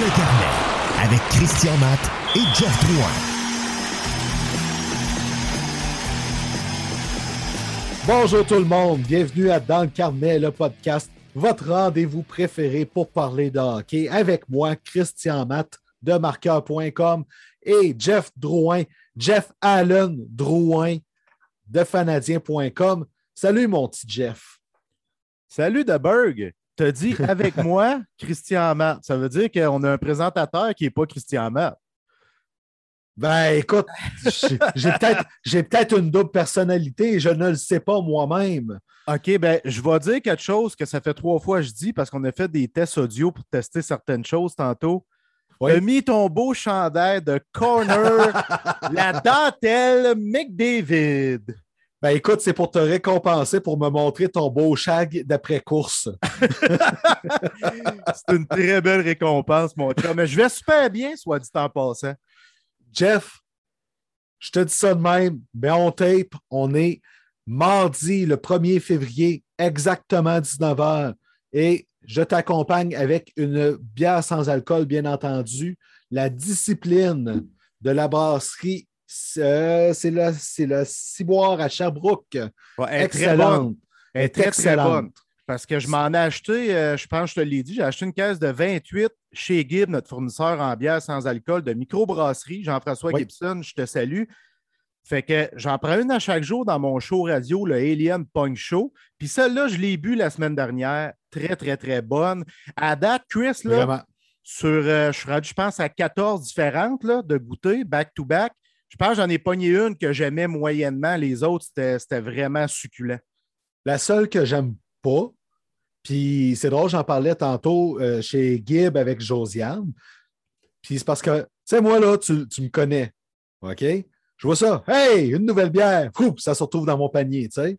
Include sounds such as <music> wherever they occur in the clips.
le carnet avec Christian Matt et Jeff Drouin. Bonjour tout le monde, bienvenue à Dans le carnet, le podcast, votre rendez-vous préféré pour parler de hockey avec moi, Christian Matt de marqueur.com et Jeff Drouin, Jeff Allen Drouin de fanadien.com. Salut mon petit Jeff. Salut de Berg. T'as dit <laughs> avec moi, Christian Matt. Ça veut dire qu'on a un présentateur qui n'est pas Christian Matt. Ben, écoute, j'ai peut-être une double personnalité et je ne le sais pas moi-même. OK, ben, je vais dire quelque chose que ça fait trois fois que je dis parce qu'on a fait des tests audio pour tester certaines choses tantôt. Oui. Tu mis ton beau chandail de corner, <laughs> la dentelle McDavid. Ben écoute, c'est pour te récompenser, pour me montrer ton beau shag d'après-course. <laughs> c'est une très belle récompense, mon chat. Mais je vais super bien, soit dit en passant. Jeff, je te dis ça de même, mais on tape, on est mardi le 1er février, exactement 19h. Et je t'accompagne avec une bière sans alcool, bien entendu. La discipline de la brasserie, euh, c'est le, le ciboire à Sherbrooke. Ouais, excellente. Elle est très, excellente. Parce que je m'en ai acheté, euh, je pense que je te l'ai dit, j'ai acheté une caisse de 28 chez Gibb, notre fournisseur en bière sans alcool de microbrasserie. Jean-François Gibson, je te salue. Fait que j'en prends une à chaque jour dans mon show radio, le Alien Punk Show. Puis celle-là, je l'ai bu la semaine dernière. Très, très, très bonne. À date, Chris, là, sur, euh, je je pense, à 14 différentes là, de goûter, back-to-back. Je pense que j'en ai pogné une que j'aimais moyennement. Les autres, c'était vraiment succulent. La seule que j'aime pas, puis c'est drôle, j'en parlais tantôt euh, chez Gibb avec Josiane. Puis c'est parce que, tu sais, moi, là, tu, tu, me connais. OK? Je vois ça. Hey, une nouvelle bière. Oups, ça se retrouve dans mon panier, tu sais.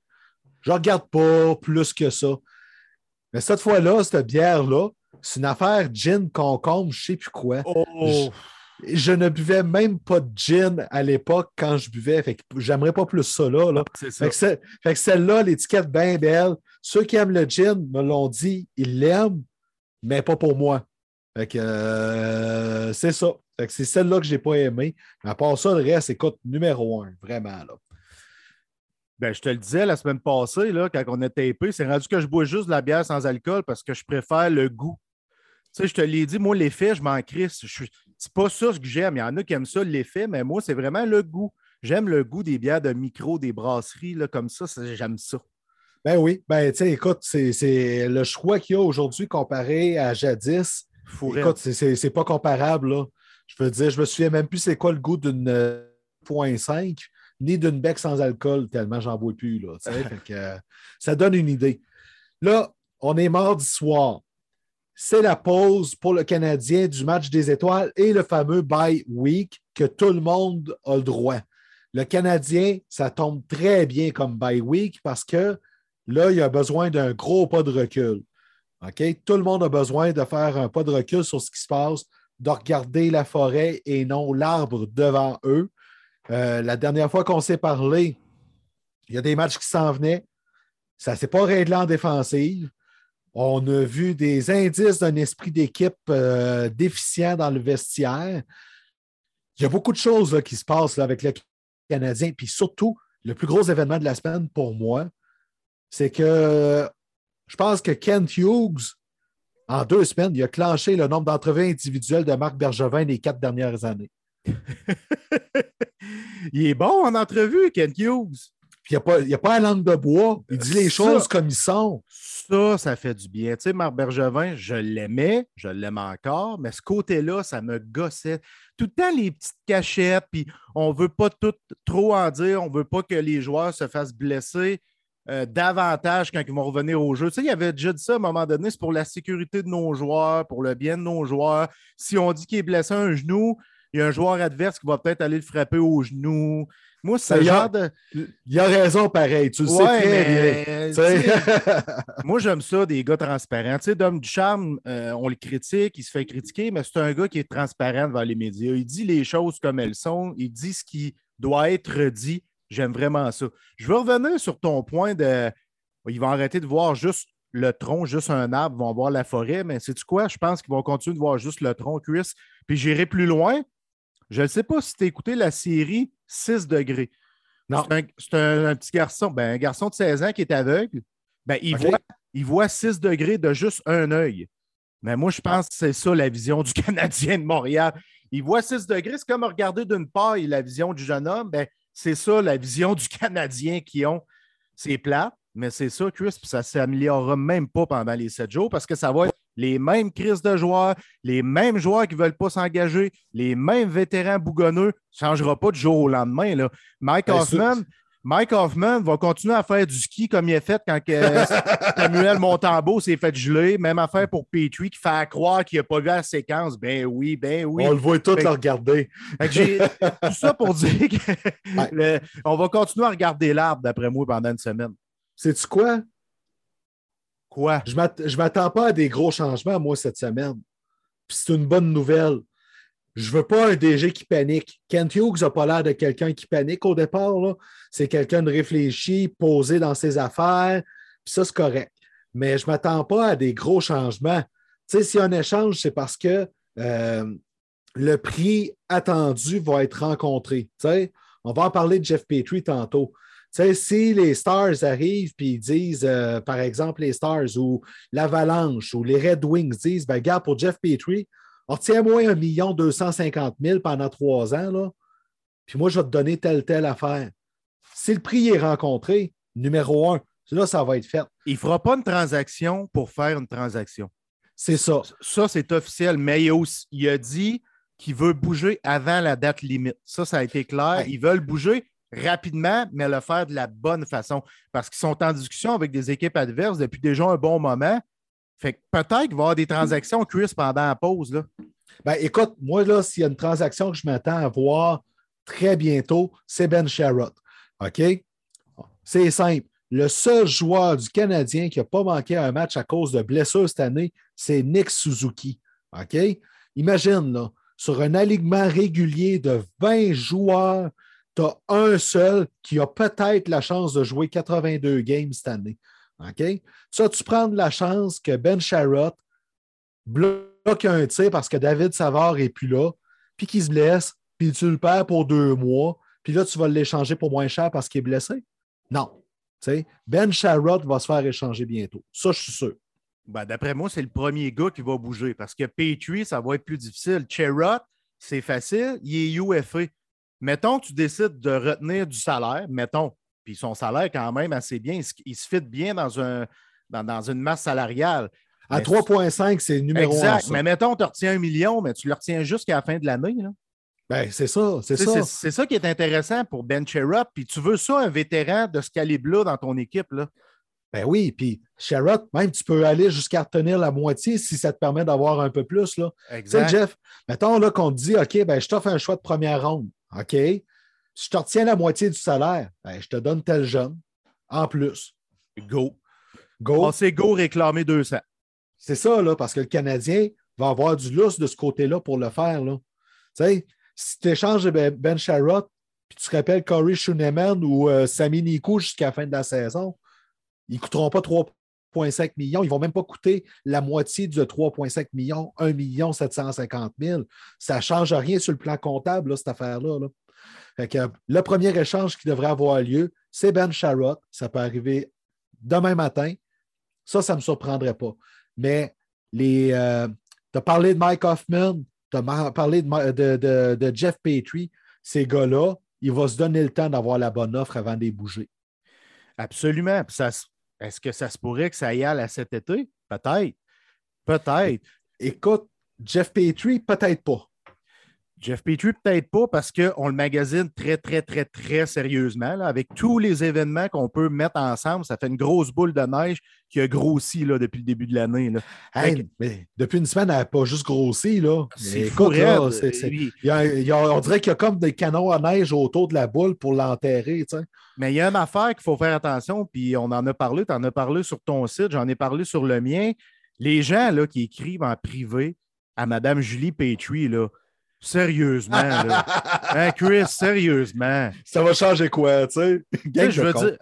Je regarde pas plus que ça. Mais cette fois-là, cette bière-là, c'est une affaire gin, concombre, je sais plus quoi. Oh. Je, ne buvais même pas de gin à l'époque quand je buvais. Fait que j'aimerais pas plus ça là. là. Ça. Fait que, celle-là, l'étiquette bien belle. Ceux qui aiment le gin me l'ont dit, ils l'aiment, mais pas pour moi. Fait que euh, c'est ça. Fait que c'est celle-là que je n'ai pas aimée. Mais à part ça, le reste, écoute, numéro un, vraiment. Là. Ben, je te le disais la semaine passée, là, quand on a tapé, c'est rendu que je bois juste de la bière sans alcool parce que je préfère le goût. Tu sais, je te l'ai dit, moi, l'effet, je m'en crisse. Je... C'est pas ça ce que j'aime. Il y en a qui aiment ça, l'effet, mais moi, c'est vraiment le goût. J'aime le goût des bières de micro, des brasseries, là, comme ça, j'aime ça. Ben oui, ben tu sais, écoute, c'est le choix qu'il y a aujourd'hui comparé à jadis. Fourette. Écoute, c'est pas comparable, là. Je veux dire, je me souviens même plus c'est quoi le goût d'une euh, 0.5 ni d'une bec sans alcool, tellement j'en bois plus, là. <laughs> fait que, euh, ça donne une idée. Là, on est mardi soir. C'est la pause pour le Canadien du match des étoiles et le fameux bye week que tout le monde a le droit. Le Canadien, ça tombe très bien comme bye week parce que là, il a besoin d'un gros pas de recul. Tout le monde a besoin de faire un pas de recul sur ce qui se passe, de regarder la forêt et non l'arbre devant eux. Euh, la dernière fois qu'on s'est parlé, il y a des matchs qui s'en venaient. Ça ne s'est pas réglé en défensive. On a vu des indices d'un esprit d'équipe euh, déficient dans le vestiaire. Il y a beaucoup de choses qui se passent avec le Canadien. Puis surtout, le plus gros événement de la semaine pour moi, c'est que je pense que Kent Hughes, en deux semaines, il a clenché le nombre d'entrevues individuelles de Marc Bergevin les quatre dernières années. <laughs> il est bon en entrevue, Kent Hughes. Il n'y a, a, pas la langue de bois. Il dit les ça, choses comme ils sont. Ça, ça fait du bien. Tu sais, Marc Bergevin, je l'aimais, je l'aime encore, mais ce côté-là, ça me gossait. Tout le temps, les petites cachettes, puis on ne veut pas tout trop en dire, on ne veut pas que les joueurs se fassent blesser. Euh, davantage quand ils vont revenir au jeu. Tu sais, il avait déjà dit ça à un moment donné, c'est pour la sécurité de nos joueurs, pour le bien de nos joueurs. Si on dit qu'il est blessé à un genou, il y a un joueur adverse qui va peut-être aller le frapper au genou. Moi, c'est genre de. Il a raison pareil, tu le ouais, sais très mais, bien. <laughs> moi, j'aime ça, des gars transparents. Tu sais, Dom Ducharme, euh, on le critique, il se fait critiquer, mais c'est un gars qui est transparent devant les médias. Il dit les choses comme elles sont, il dit ce qui doit être dit. J'aime vraiment ça. Je veux revenir sur ton point de. Ils vont arrêter de voir juste le tronc, juste un arbre, vont voir la forêt. Mais c'est tu quoi? Je pense qu'ils vont continuer de voir juste le tronc, Chris. Puis j'irai plus loin. Je ne sais pas si tu as écouté la série 6 degrés. Non. C'est un, petit garçon, ben, un garçon de 16 ans qui est aveugle. Ben, il, voit, il voit 6 degrés de juste un œil. Mais moi, je pense que c'est ça la vision du <laughs> Canadien de Montréal. Il voit 6 degrés, c'est comme regarder d'une paille la vision du jeune homme. Ben, c'est ça la vision du <laughs> Canadien qui ont. C'est plat, mais c'est ça, Chris, puis ça ne s'améliorera même pas pendant les 7 jours parce que ça va être les mêmes crises de joueurs, les mêmes joueurs qui ne veulent pas s'engager, les mêmes vétérans bougonneux. Ça ne changera pas du jour au lendemain. Là. Mike ben, Hoffman, Mike Hoffman va continuer à faire du ski comme il a fait quand <laughs> Samuel Montambeau s'est fait geler. Même affaire pour Petrie qui fait croire qu'il n'a pas vu la séquence. Ben oui, ben oui. On le voit tout le regarder. <laughs> tout ça pour dire qu'on va continuer à regarder l'arbre, d'après moi, pendant une semaine. Sais-tu quoi? Quoi? Je ne m'attends pas à des gros changements, moi, cette semaine. c'est une bonne nouvelle. Je ne veux pas un DG qui panique. Kent Hughes n'a pas l'air de quelqu'un qui panique au départ. C'est quelqu'un de réfléchi, posé dans ses affaires. Puis ça, c'est correct. Mais je ne m'attends pas à des gros changements. Tu sais, a un échange, c'est parce que euh, le prix attendu va être rencontré. On va en parler de Jeff Petrie tantôt. Tu sais, si les Stars arrivent et ils disent, euh, par exemple, les Stars ou l'Avalanche ou les Red Wings disent, ben, gars, pour Jeff Petrie, Retiens-moi un million deux cent cinquante mille pendant trois ans, là, puis moi, je vais te donner telle, telle affaire. Si le prix est rencontré, numéro un, là, ça va être fait. Il ne fera pas une transaction pour faire une transaction. C'est ça. Ça, c'est officiel. Mais il a, dit qu'il veut bouger avant la date limite. Ça, ça a été clair. Ils veulent bouger rapidement, mais le faire de la bonne façon. Parce qu'ils sont en discussion avec des équipes adverses depuis déjà un bon moment. Fait que peut-être qu'il va y avoir des transactions Chris pendant la pause. Là. Ben, écoute, moi, là, s'il y a une transaction que je m'attends à voir très bientôt, c'est Ben Sherrod. OK? C'est simple. Le seul joueur du Canadien qui n'a pas manqué un match à cause de blessure cette année, c'est Nick Suzuki. OK? Imagine, là, sur un alignement régulier de 20 joueurs, tu as un seul qui a peut-être la chance de jouer 82 games cette année. Ça, tu prends de la chance que Ben Sharrott bloque un tir parce que David Savard n'est plus là, puis qu'il se blesse, puis tu le perds pour deux mois, puis là, tu vas l'échanger pour moins cher parce qu'il est blessé? Non. ben Sharrott va se faire échanger bientôt. Ça, je suis sûr. Ben, D'après moi, c'est le premier gars qui va bouger parce que Petrie, ça va être plus difficile. Sherrod, c'est facile, il est UFA. Mettons que tu décides de retenir du salaire, mettons, puis son salaire, quand même, assez bien. Il, se fit bien dans, un, dans, une masse salariale. À 3,5, c'est numéro exact. Mais mettons, tu retiens un million, mais tu le retiens jusqu'à la fin de l'année. Ben, c'est ça, c'est ça. C'est ça qui est intéressant pour Ben Sherrod. Puis tu veux ça, un vétéran de ce calibre-là dans ton équipe. Là. Ben oui, puis Sherrod, même tu peux aller jusqu'à retenir la moitié si ça te permet d'avoir un peu plus. Là. Exact. Jeff, mettons là, qu'on te dit OK, ben, je t'offre un choix de première ronde. OK? Si je te retiens la moitié du salaire, ben, je te donne tel jeune en plus. Go. Go. C'est go réclamer 200. C'est ça, là, parce que le Canadien va avoir du lousse de ce côté-là pour le faire. Là. Tu sais, si tu échanges Ben, ben Sharrott, puis tu te rappelles Corey Schooneman ou euh, Sami Nikou jusqu'à la fin de la saison, ils ne coûteront pas 3,5 millions. Ils ne vont même pas coûter la moitié de 3,5 millions, 1 million 750 000. Ça ne change rien sur le plan comptable, cette affaire-là. là le premier échange qui devrait avoir lieu, c'est Ben Sharrott. Ça peut arriver demain matin. Ça, ça ne me surprendrait pas. Mais les, euh, tu as parlé de Mike Hoffman, tu as parlé de, Jeff Petrie. Ces gars-là, il va se donner le temps d'avoir la bonne offre avant de les bouger. Absolument. Est-ce que ça se pourrait que ça aille à cet été? Peut-être. Peut-être. Écoute, Jeff Petrie, peut-être pas. Jeff Petrie, peut-être pas parce qu'on le magasine très, très, très, très sérieusement. avec tous les événements qu'on peut mettre ensemble, ça fait une grosse boule de neige qui a grossi là, depuis le début de l'année. mais depuis une semaine, elle n'a pas juste grossi. Là. C'est fou. on dirait qu'il y a comme des canons à neige autour de la boule pour l'enterrer. Mais il y a une affaire qu'il faut faire attention, puis on en a parlé, tu en as parlé sur ton site, j'en ai parlé sur le mien. Les gens là, qui écrivent en privé à Mme Julie Petrie, là, Sérieusement, là. <laughs> Hein, Chris, sérieusement. Ça va changer quoi, tu sais? je veux dire,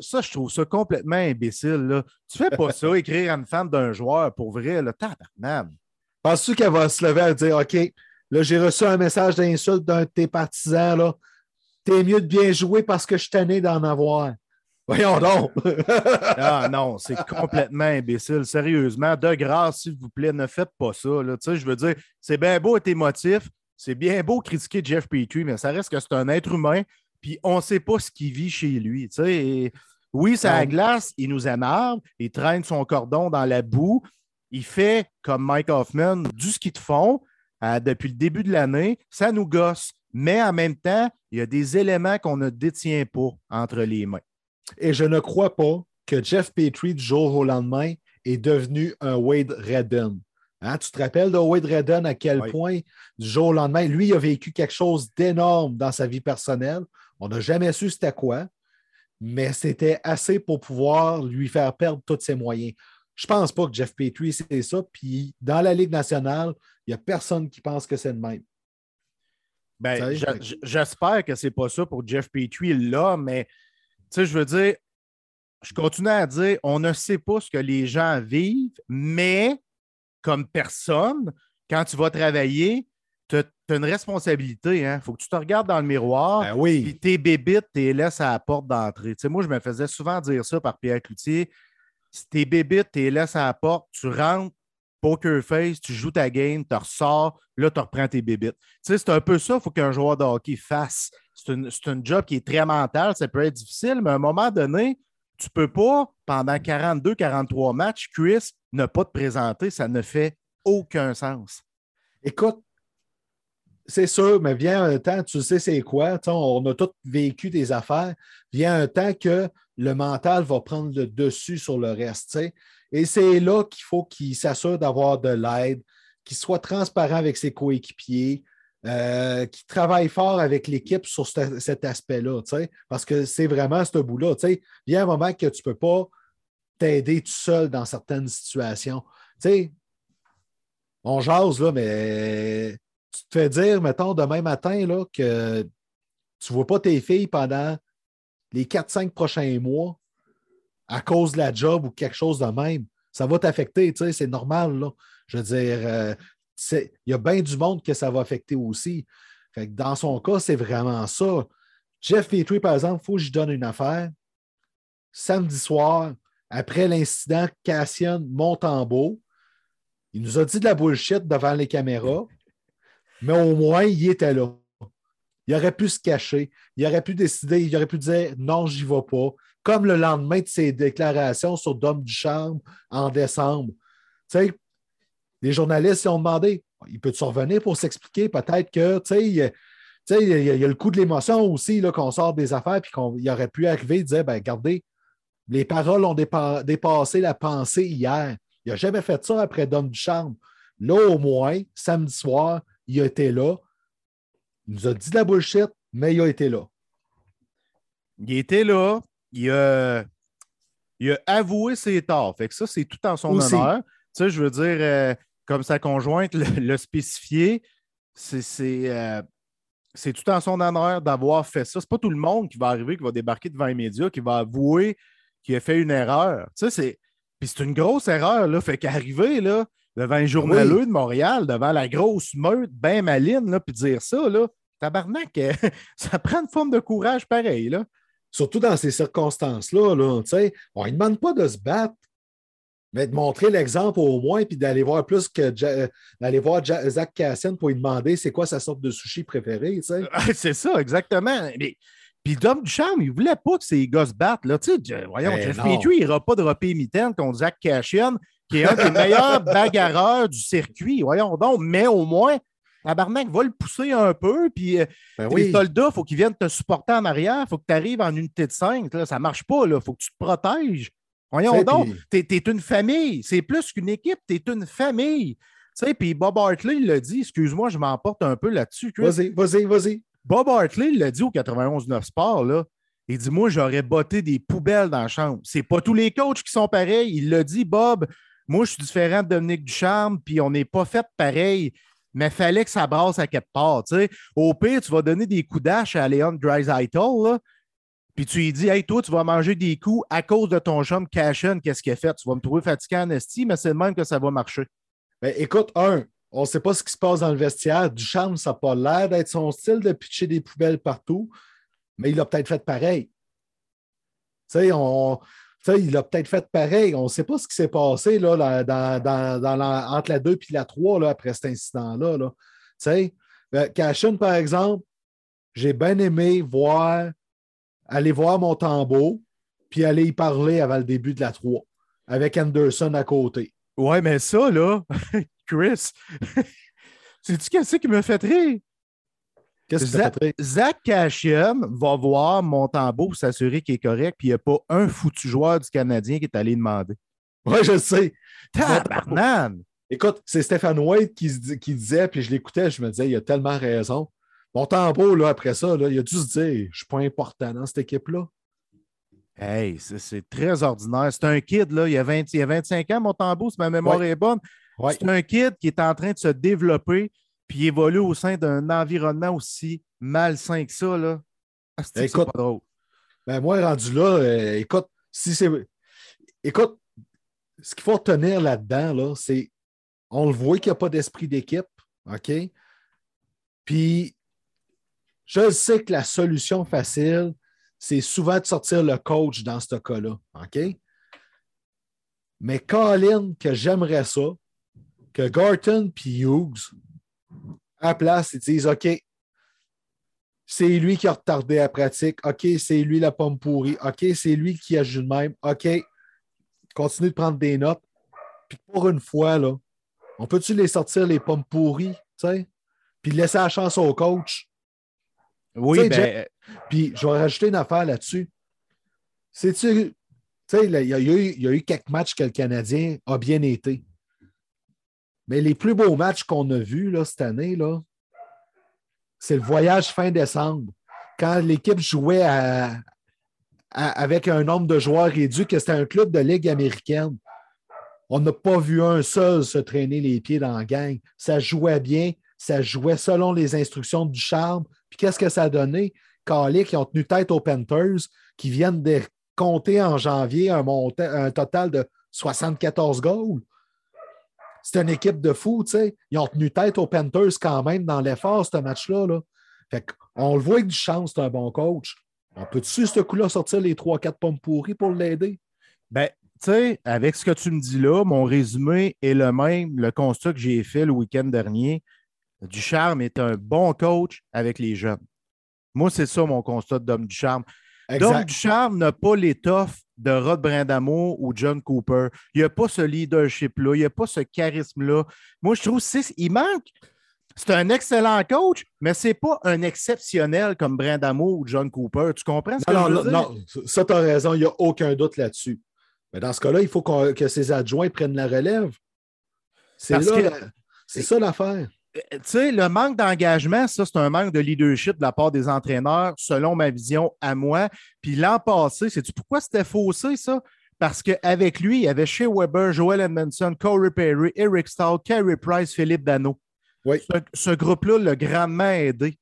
ça, je trouve ça complètement imbécile. Là. Tu fais pas ça, écrire à une femme d'un joueur pour vrai, là, tabarnak. Penses-tu qu'elle va se lever et dire, OK, là, j'ai reçu un message d'insulte d'un de tes partisans, là. T'es mieux de bien jouer parce que je suis tanné d'en avoir. Voyons donc! <laughs> ah non, c'est complètement imbécile. Sérieusement, de grâce, s'il vous plaît, ne faites pas ça. Là. Je veux dire, c'est bien beau être émotif, c'est bien beau critiquer Jeff Petrie, mais ça reste que c'est un être humain, puis on ne sait pas ce qu'il vit chez lui. Et oui, c'est la glace, il nous énerve, il traîne son cordon dans la boue, il fait, comme Mike Hoffman, du ski de fond euh, depuis le début de l'année, ça nous gosse. Mais en même temps, il y a des éléments qu'on ne détient pas entre les mains. Et je ne crois pas que Jeff Petrie, du jour au lendemain, est devenu un Wade Redden. Hein, tu te rappelles de Wade Redden à quel point, du jour au lendemain, lui, il a vécu quelque chose d'énorme dans sa vie personnelle. On n'a jamais su c'était quoi, mais c'était assez pour pouvoir lui faire perdre tous ses moyens. Je ne pense pas que Jeff Petrie, c'est ça. Puis dans la Ligue nationale, il n'y a personne qui pense que c'est le même. Ben, j'espère que ce n'est pas ça pour Jeff Petrie là, mais tu sais, je veux dire, je continue à dire, on ne sait pas ce que les gens vivent, mais comme personne, quand tu vas travailler, tu as, une responsabilité. Il hein. faut que tu te regardes dans le miroir. Ben oui. tes bébites, tu les laisses à la porte d'entrée. Tu sais, moi, je me faisais souvent dire ça par Pierre Cloutier. Si tes bébites, tu les laisses à la porte, tu rentres, poker face, tu joues ta game, tu ressors, là, tu reprends tes bébites. Tu sais, c'est un peu ça qu'il faut qu'un joueur de hockey fasse c'est un job qui est très mental, ça peut être difficile, mais à un moment donné, tu ne peux pas, pendant 42, 43 matchs, Chris, ne pas te présenter. Ça ne fait aucun sens. Écoute, c'est sûr, mais vient un temps, tu sais c'est quoi, on a tous vécu des affaires, vient un temps que le mental va prendre le dessus sur le reste. Et c'est là qu'il faut qu'il s'assure d'avoir de l'aide, qu'il soit transparent avec ses coéquipiers, euh, qui travaille fort avec l'équipe sur cet aspect-là, parce que c'est vraiment ce bout-là. Il y a un moment que tu ne peux pas t'aider tout seul dans certaines situations. on jase, là, mais tu te fais dire, mettons, demain matin, là, que tu ne vois pas tes filles pendant les 4-5 prochains mois à cause de la job ou quelque chose de même. Ça va t'affecter, c'est normal. Là. Je veux dire, euh, il y a bien du monde que ça va affecter aussi. dans son cas, c'est vraiment ça. Jeff Petrie, par exemple, il faut que je donne une affaire. Samedi soir, après l'incident, Cassian Montembeau, il nous a dit de la bullshit devant les caméras, mais au moins, il était là. Il aurait pu se cacher. Il aurait pu décider, il aurait pu dire non, j'y vais pas. Comme le lendemain de ses déclarations sur Dom du Charme en décembre. Les journalistes ont demandé il peut-tu revenir pour s'expliquer? Peut-être que, tu sais, il y, a le coup de l'émotion aussi, qu'on sort des affaires, puis qu'il aurait pu arriver et dire ben, regardez, les paroles ont dépassé la pensée hier. Il n'a jamais fait ça après Dom du Charme. Là, au moins, samedi soir, il a été là. Il nous a dit de la bullshit, mais il a été là. Il était là. Il a, il a avoué ses torts. Fait que ça, c'est tout en son honneur. Tu sais, je veux dire, euh, comme sa conjointe le, spécifié, euh, c'est tout en son honneur d'avoir fait ça. C'est pas tout le monde qui va arriver, qui va débarquer devant les médias, qui va avouer qu'il a fait une erreur. Tu c'est. Puis c'est une grosse erreur, là. Fait qu'arriver là, devant un journaleux de Montréal, devant la grosse meute bien maline, là, puis dire ça, là, tabarnak, <laughs> ça prend une forme de courage pareil, là. Surtout dans ces circonstances-là, là, on ne demande pas de se battre. Mais de montrer l'exemple au moins, puis d'aller voir plus que euh, d'aller voir Zach Cassian pour lui demander c'est quoi sa sorte de sushi préférée. <laughs> c'est ça, exactement. Mais, puis Dom Ducharme, il ne voulait pas que ces gars se battent. Là. voyons, ben Jeff Petrie, il n'ira pas mitaine contre Zach Cassian, qui est un des meilleurs <laughs> bagarreurs du circuit. Voyons donc, mais au moins, Tabarnak va le pousser un peu, puis euh, ben les soldats, il faut qu'ils viennent te supporter en arrière, il faut que tu arrives en unité de 5. Là, ça ne marche pas, il faut que tu te protèges. Voyons donc, tu es, une famille. C'est plus qu'une équipe, tu es une famille. Tu sais, puis Bob Hartley, il l'a dit, excuse-moi, je m'emporte un peu là-dessus. Vas-y, vas-y, vas-y. Bob Hartley, il l'a dit au 91-9 Sport, là. Il dit Moi, j'aurais botté des poubelles dans la chambre. C'est pas tous les coachs qui sont pareils. Il l'a dit, Bob. Moi, je suis différent de Dominique Ducharme, puis on n'est pas fait pareil. mais fallait que ça brasse à quelque part. Au pire, tu vas donner des coups d'âge à Léon Dreisaitl, puis tu lui dis, hey, toi, tu vas manger des coups à cause de ton chum Cashen, qu'est-ce qu'il a fait? Tu vas me trouver fatigué en esti, mais c'est le même que ça va marcher. Ben, écoute, un, on ne sait pas ce qui se passe dans le vestiaire. Du charme, ça n'a pas l'air d'être son style de pitcher des poubelles partout, mais il a peut-être fait pareil. Tu sais, on, il a peut-être fait pareil. On ne sait pas ce qui s'est passé là, dans, entre la 2 et la 3 là, après cet incident-là. Là. Euh, Cashin, par exemple, j'ai bien aimé voir, aller voir mon tambour puis aller y parler avant le début de la 3 avec Anderson à côté. Ouais, mais ça, là, <laughs> Chris, <laughs> sais-tu qu'est-ce qui me fait rire? Zach Cashion va voir Montembeau pour s'assurer qu'il est correct, puis il n'y a pas un foutu joueur du Canadien qui est allé demander. Oui, je sais. Écoute, c'est Stéphane White qui, disait, puis je l'écoutais, je me disais, il a tellement raison. Montembeau, là, après ça, là, il a dû se dire, je ne suis pas important dans cette équipe-là. Hey, c'est très ordinaire. C'est un kid, là, il a, 20, il a 25 ans, Montembeau, si ma mémoire est bonne. C'est un kid qui est en train de se développer puis évolue au sein d'un environnement aussi malsain que ça, là. Ah, écoute, pas drôle? Ben moi, rendu là, euh, écoute, si c'est. Écoute, ce qu'il faut retenir là-dedans, là, c'est on le voit qu'il n'y a pas d'esprit d'équipe, OK? Puis je sais que la solution facile, c'est souvent de sortir le coach dans ce cas-là, OK? Mais Colin, que j'aimerais ça, que Garton puis Hughes à la place, ils disent OK, c'est lui qui a retardé la pratique. OK, c'est lui la pomme pourrie. OK, c'est lui qui agit de même. OK, continue de prendre des notes. Puis pour une fois, on peut-tu les sortir les pommes pourries, tu sais? Puis laisser la chance au coach? Oui, ben... Puis je vais rajouter une affaire là-dessus. C'est-tu. Tu sais, il y, il y, a eu quelques matchs que le Canadien a bien été. Mais les plus beaux matchs qu'on a vus là, cette année, là, c'est le voyage fin décembre. Quand l'équipe jouait avec un nombre de joueurs réduit, que c'était un club de Ligue américaine. On n'a pas vu un seul se traîner les pieds dans la gang. Ça jouait bien, ça jouait selon les instructions du charme. Puis qu'est-ce que ça a donné? Calais qui ont tenu tête aux Panthers, qui viennent de compter en janvier un, total de 74 goals c'est une équipe de fous, tu sais. Ils ont tenu tête aux Panthers quand même dans l'effort, ce match-là. Là. Fait on le voit avec du chance, c'est un bon coach. On peut-tu, ce coup-là, sortir les 3-4 pommes pourries pour l'aider? Ben, tu sais, avec ce que tu me dis là, mon résumé est le même, le constat que j'ai fait le week-end dernier. Ducharme est un bon coach avec les jeunes. Moi, c'est ça mon constat d'Homme Ducharme. Dom Ducharme n'a pas l'étoffe de Rod Brindamo ou John Cooper. Il n'y a pas ce leadership-là, il n'y a pas ce charisme-là. Moi, je trouve qu'il manque. C'est un excellent coach, mais ce n'est pas un exceptionnel comme Brindamo ou John Cooper. Tu comprends ce que non, je veux non, dire? Non, ça, tu as raison, il n'y a aucun doute là-dessus. Mais dans ce cas-là, il faut que ses adjoints prennent la relève. C'est ça l'affaire. Tu sais, le manque d'engagement, ça, c'est un manque de leadership de la part des entraîneurs, selon ma vision à moi. Puis l'an passé, sais-tu pourquoi c'était faussé, ça? Parce qu'avec lui, il y avait Shea Weber, Joel Edmondson, Corey Perry, Eric Stahl, Carey Price, Philippe Dano. Oui. Ce, groupe-là l'a grandement aidé.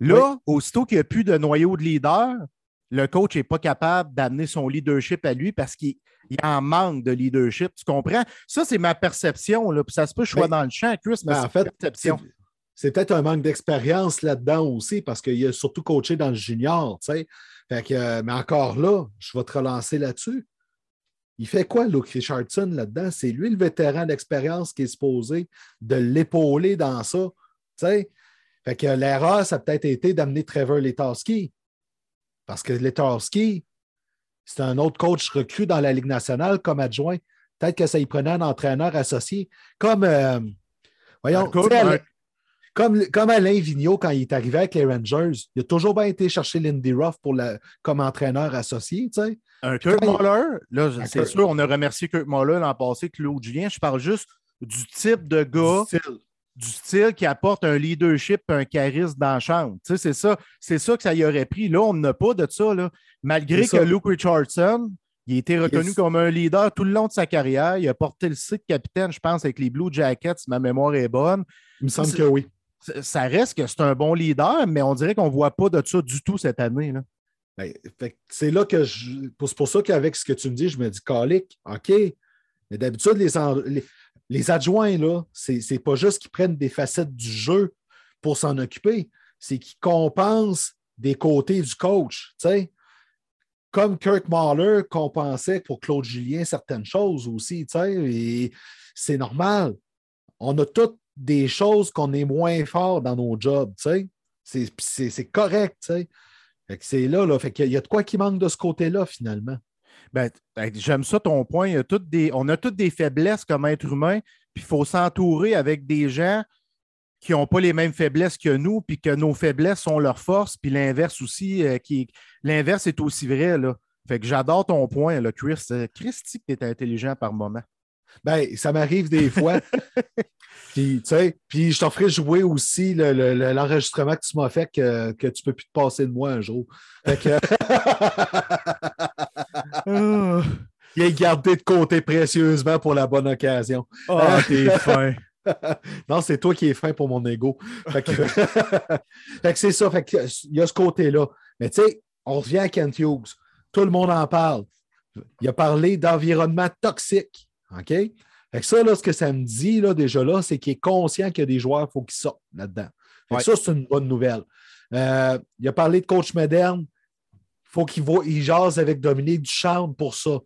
Là, aussitôt qu'il n'y a plus de noyau de leader, le coach n'est pas capable d'amener son leadership à lui parce qu'il il en manque de leadership. Tu comprends? Ça, c'est ma perception. Là. Puis ça se peut que je sois dans le champ, Chris, mais, ben, en fait, C'est peut-être un manque d'expérience là-dedans aussi, parce qu'il a surtout coaché dans le junior. Fait que, euh, mais encore là, je vais te relancer là-dessus. Il fait quoi, Luke Richardson, là-dedans? C'est lui le vétéran d'expérience qui est supposé de l'épauler dans ça. Fait que l'erreur, ça a peut-être été d'amener Trevor Letarski. Parce que Letarski, c'est un autre coach recru dans la Ligue nationale comme adjoint. Peut-être que ça y prenait un entraîneur associé. Comme, euh, voyons, comme, comme Alain Vigneault, quand il est arrivé avec les Rangers, il a toujours bien été chercher Lindy Ruff pour comme entraîneur associé. Un Kurt Muller, là, c'est sûr, on a remercié Kurt Muller l'an passé, Claude Julien. Je parle juste du type de gars du style qui apporte un leadership un charisme dans la chambre. Tu sais, c'est ça, c'est ça que ça y aurait pris. Là, on n'a pas de ça. Là. Malgré que Luke Richardson, Il a été reconnu comme un leader tout le long de sa carrière. Il a porté le site capitaine, je pense, avec les Blue Jackets, si ma mémoire est bonne. Il me semble que oui. Ça reste que c'est un bon leader, mais on dirait qu'on ne voit pas de ça du tout cette année. Là. Ben, c'est là que je. C'est pour ça qu'avec ce que tu me dis, je me dis, calique, OK. Mais d'habitude, les, les, adjoints, là, c'est pas juste qu'ils prennent des facettes du jeu pour s'en occuper, c'est qu'ils compensent des côtés du coach. sais Comme Kirk Mahler compensait pour Claude Julien certaines choses aussi. Et c'est normal. On a toutes des choses qu'on est moins fort dans nos jobs. C'est correct. c'est là, là. Fait qu'il y a de quoi qui manque de ce côté-là, finalement. Ben, ben, j'aime ça ton point. on a toutes des faiblesses comme être humain, puis il faut s'entourer avec des gens qui n'ont pas les mêmes faiblesses que nous, puis que nos faiblesses sont leurs forces, puis l'inverse aussi, euh, l'inverse est aussi vrai. Là. Fait que j'adore ton point, là, Chris. Christy, tu es intelligent par moment. Ben, ça m'arrive des fois. <laughs> puis, tu sais, puis je t'en ferai jouer aussi l'enregistrement que tu m'as fait que, que tu ne peux plus te passer de moi un jour. Fait que... <laughs> Il est gardé de côté précieusement pour la bonne occasion. Ah, t'es fin. <laughs> non, c'est toi qui es fin pour mon ego. Fait que, c'est ça. Fait que, il y a ce côté-là. Mais tu sais, on revient à Kent Hughes. Tout le monde en parle. Il a parlé d'environnement toxique. OK? Fait ça, là, ce que ça me dit là, déjà là, c'est qu'il est conscient qu'il y a des joueurs, il faut qu'ils sortent là-dedans. Ça, c'est une bonne nouvelle. Euh, il a parlé de coach moderne. Il faut qu'il il jase avec Dominique Duchamp pour ça.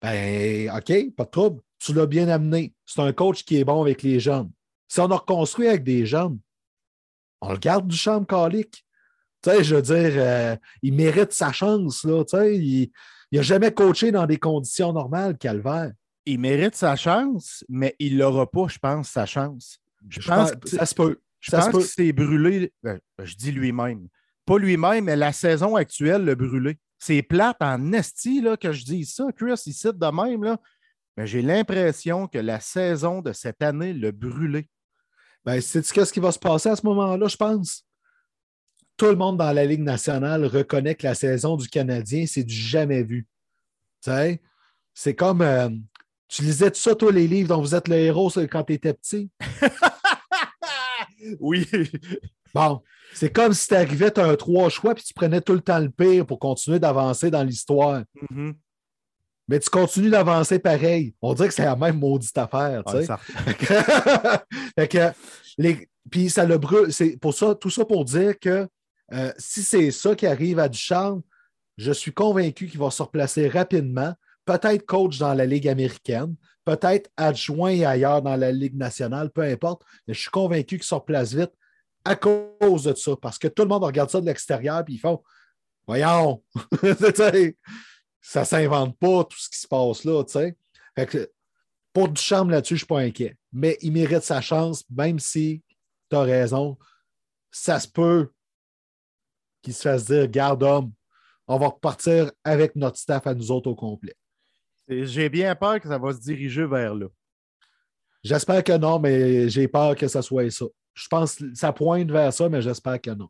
Ben, OK, pas de trouble. Tu l'as bien amené. C'est un coach qui est bon avec les jeunes. Si on a reconstruit avec des jeunes, on le garde du champ calique. Tu sais, je veux dire, euh, il mérite sa chance. Là, tu sais, il n'a jamais coaché dans des conditions normales, Calvaire il mérite sa chance, mais il n'aura pas, je pense, sa chance. Je, pense, que ça se peut. Je pense qu'il s'est brûlé. Ben, je dis lui-même. Pas lui-même, mais la saison actuelle l'a brûlé. C'est plate en esti là, que je dis ça. Chris, il cite de même. Là. Mais j'ai l'impression que la saison de cette année l'a brûlé. Ben, c'est ce qui va se passer à ce moment-là, je pense? Tout le monde dans la Ligue nationale reconnaît que la saison du Canadien, c'est du jamais vu. C'est comme, euh, tu lisais tout ça, toi, les livres dont vous êtes le héros quand tu étais petit? <laughs> oui. Bon, c'est comme si tu arrivais, tu as un trois choix, puis tu prenais tout le temps le pire pour continuer d'avancer dans l'histoire. Mm-hmm. Mais tu continues d'avancer pareil. On dirait que c'est la même maudite affaire. tu sais. <laughs> fait que, les... Puis ça le brûle. C'est pour ça, tout ça pour dire que euh, si c'est ça qui arrive à Duchamp, je suis convaincu qu'il va se replacer rapidement peut-être coach dans la Ligue américaine, peut-être adjoint ailleurs dans la Ligue nationale, peu importe, mais je suis convaincu qu'il se replace vite à cause de ça, parce que tout le monde regarde ça de l'extérieur et ils font Voyons, <laughs> ça ne s'invente pas tout ce qui se passe là. Fait que, pour Duchamp là-dessus, je ne suis pas inquiet. Mais il mérite sa chance, même si tu as raison. Ça se peut qu'il se fasse dire Garde homme, on va repartir avec notre staff à nous autres au complet. J'ai bien peur que ça va se diriger vers là. J'espère que non, mais j'ai peur que ça soit ça. Je pense que ça pointe vers ça, mais j'espère que non.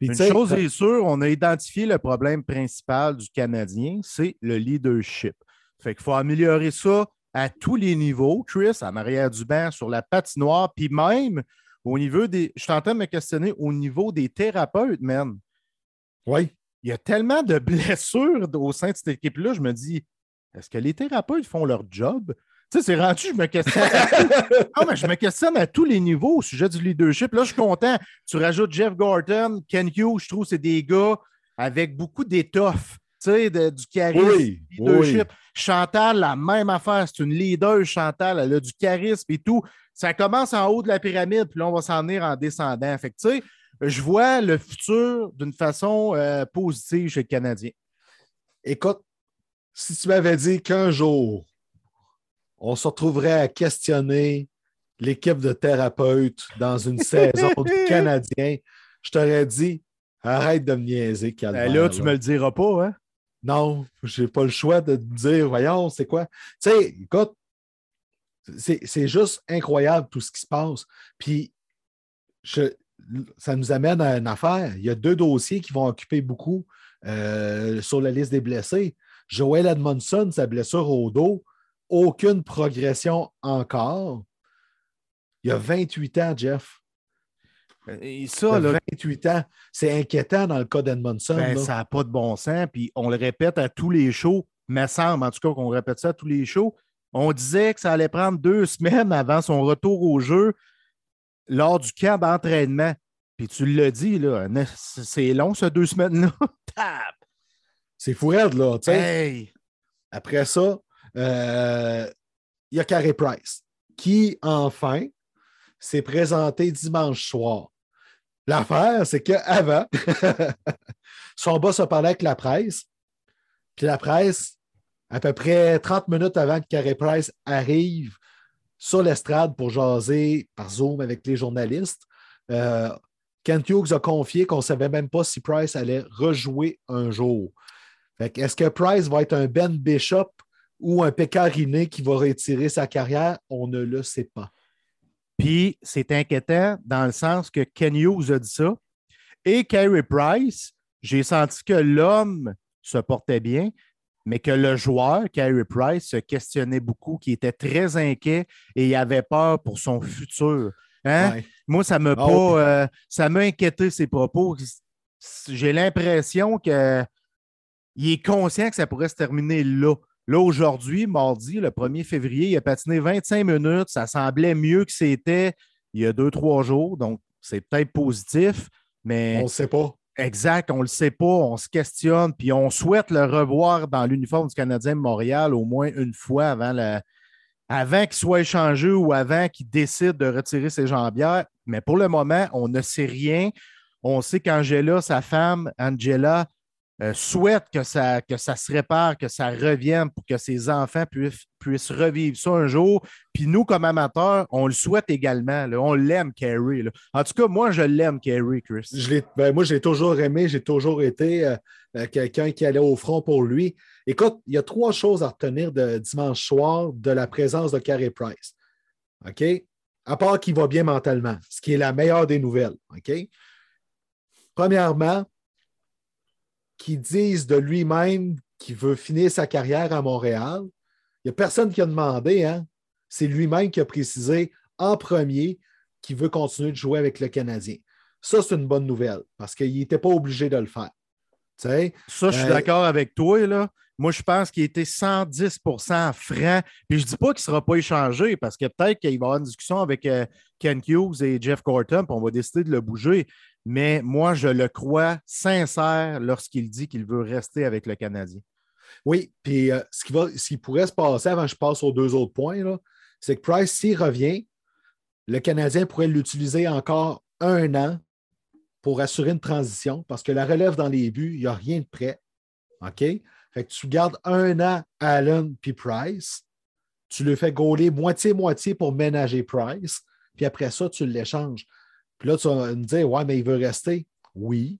Une chose est sûre, on a identifié le problème principal du Canadien, c'est le leadership. Fait qu'il faut améliorer ça à tous les niveaux, Chris, en arrière du banc, sur la patinoire, puis même au niveau des. Je t'entends me questionner au niveau des thérapeutes, man. Oui. Il y a tellement de <laughs> blessures au sein de cette équipe-là, je me dis, est-ce que les thérapeutes font leur job? Tu sais, c'est rendu, je me questionne. <laughs> non, mais je me questionne à tous les niveaux au sujet du leadership. Là, je suis content. Tu rajoutes Jeff Gordon, Ken Hughes, je trouve que c'est des gars avec beaucoup d'étoffe, tu sais, du charisme, oui, leadership. Chantal, la même affaire. C'est une leader, Chantal. Elle a du charisme et tout. Ça commence en haut de la pyramide, puis là, on va s'en venir en descendant. Fait que, tu sais, je vois le futur d'une façon euh, positive chez le Canadien. Écoute, si tu m'avais dit qu'un jour, on se retrouverait à questionner l'équipe de thérapeutes dans une <laughs> saison du Canadien, je t'aurais dit arrête de me niaiser, Calvaire, Là, tu ne me le diras pas, hein? Non, je n'ai pas le choix de te dire, voyons, c'est quoi? Tu sais, écoute, c'est juste incroyable tout ce qui se passe. Puis, ça nous amène à une affaire. Il y a deux dossiers qui vont occuper beaucoup euh, sur la liste des blessés. Joel Edmondson, sa blessure au dos, aucune progression encore. Il a 28 ans, Jeff. Et ça, là, 28 ans, c'est inquiétant dans le cas d'Edmondson. ben, ça n'a pas de bon sens. Puis on le répète à tous les shows, me semble en tout cas qu'on répète ça à tous les shows. On disait que ça allait prendre deux <laughs> semaines avant son retour au jeu lors du camp d'entraînement. Puis tu l'as dit, là, c'est long, ce deux semaines-là. C'est fou raide, là. tu sais. Hey! Après ça, euh, il y a Carey Price, qui, enfin, s'est présenté dimanche soir. L'affaire, c'est qu'avant, <laughs> son boss a parlé avec la presse, puis la presse, à peu près 30 minutes avant que Carey Price arrive sur l'estrade pour jaser par Zoom avec les journalistes, euh, Kent Hughes a confié qu'on ne savait même pas si Price allait rejouer un jour. Est-ce que Price va être un Ben Bishop ou un Pécariné qui va retirer sa carrière? On ne le sait pas. Puis c'est inquiétant dans le sens que Ken Hughes a dit ça. Et Carey Price, j'ai senti que l'homme se portait bien, mais que le joueur, Carey Price, se questionnait beaucoup, qui était très inquiet et il avait peur pour son futur. Hein? Ouais. Moi, ça m'a Ah, pas. euh, ça m'a inquiété ses propos. J'ai l'impression que il est conscient que ça pourrait se terminer là. Là, aujourd'hui, mardi, le 1er février, il a patiné 25 minutes. Ça semblait mieux que c'était il y a deux, trois jours. Donc, c'est peut-être positif, mais On ne sait pas. exact, on ne le sait pas. On se questionne, puis on souhaite le revoir dans l'uniforme du Canadien de Montréal au moins une fois avant, le- avant qu'il soit échangé ou avant qu'il décide de retirer ses jambières. Mais pour le moment, on ne sait rien. On sait qu'Angela, sa femme, Angela, euh, souhaite que ça, que ça se répare, que ça revienne pour que ses enfants puissent, puissent revivre ça un jour. Puis nous, comme amateurs, on le souhaite également. On l'aime, là. En tout cas, moi, je l'aime, Carey, Chris. Je ben, moi, j'ai toujours aimé, j'ai toujours été euh, euh, quelqu'un qui allait au front pour lui. Écoute, il y a trois choses à retenir de dimanche soir de la présence de Carey Price. OK? À part qu'il va bien mentalement, ce qui est la meilleure des nouvelles. OK? Premièrement, qu'il dise de lui-même qu'il veut finir sa carrière à Montréal. Il n'y a personne qui a demandé, hein? C'est lui-même qui a précisé en premier qu'il veut continuer de jouer avec le Canadien. Ça, c'est une bonne nouvelle parce qu'il n'était pas obligé de le faire. Ça, je suis Euh, d'accord avec toi. Là. Moi, je pense qu'il était 110% franc. Puis je ne dis pas qu'il ne sera pas échangé parce que peut-être qu'il va y avoir une discussion avec euh, Ken Hughes et Jeff Gorton, puis on va décider de le bouger. Mais moi, je le crois sincère lorsqu'il dit qu'il veut rester avec le Canadien. Oui, puis euh, ce, qui va, ce qui pourrait se passer avant que je passe aux deux autres points, c'est que Price, s'il revient, le Canadien pourrait l'utiliser encore un an pour assurer une transition parce que la relève dans les buts, il n'y a rien de prêt. OK? Fait que tu gardes un an Allen puis Price, tu le fais gauler moitié-moitié pour ménager Price, puis après ça, tu l'échanges. Puis là, tu vas me dire, ouais, mais il veut rester. Oui.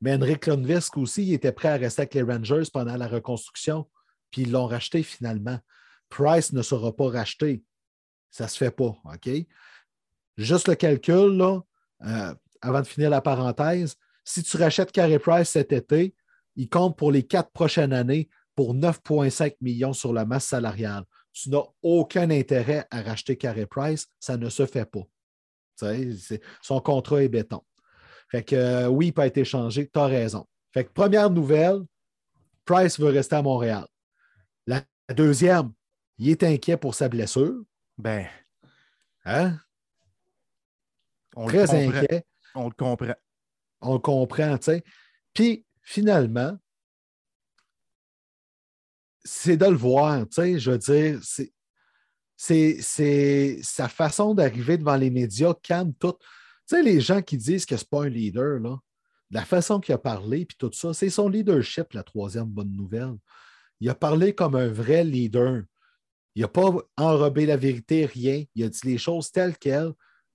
Mais Henrik Lundqvist aussi, il était prêt à rester avec les Rangers pendant la reconstruction, puis ils l'ont racheté finalement. Price ne sera pas racheté. Ça ne se fait pas, OK? Juste le calcul, là, euh, avant de finir la parenthèse, si tu rachètes Carey Price cet été, il compte pour les quatre prochaines années pour 9,5 millions sur la masse salariale. Tu n'as aucun intérêt à racheter Carey Price, ça ne se fait pas. Son contrat est béton. Fait que euh, oui, il peut être échangé, tu as raison. Fait que première nouvelle, Price veut rester à Montréal. La deuxième, il est inquiet pour sa blessure. Ben, Hein? on Très inquiet. On le comprend. On le comprend, tu sais. Puis, finalement, c'est de le voir, tu sais, je veux dire, c'est, c'est, c'est sa façon d'arriver devant les médias calme tout. Tu sais, les gens qui disent que c'est pas un leader, là, la façon qu'il a parlé, puis tout ça, c'est son leadership, la troisième bonne nouvelle. Il a parlé comme un vrai leader. Il n'a pas enrobé la vérité, rien. Il a dit les choses telles quelles.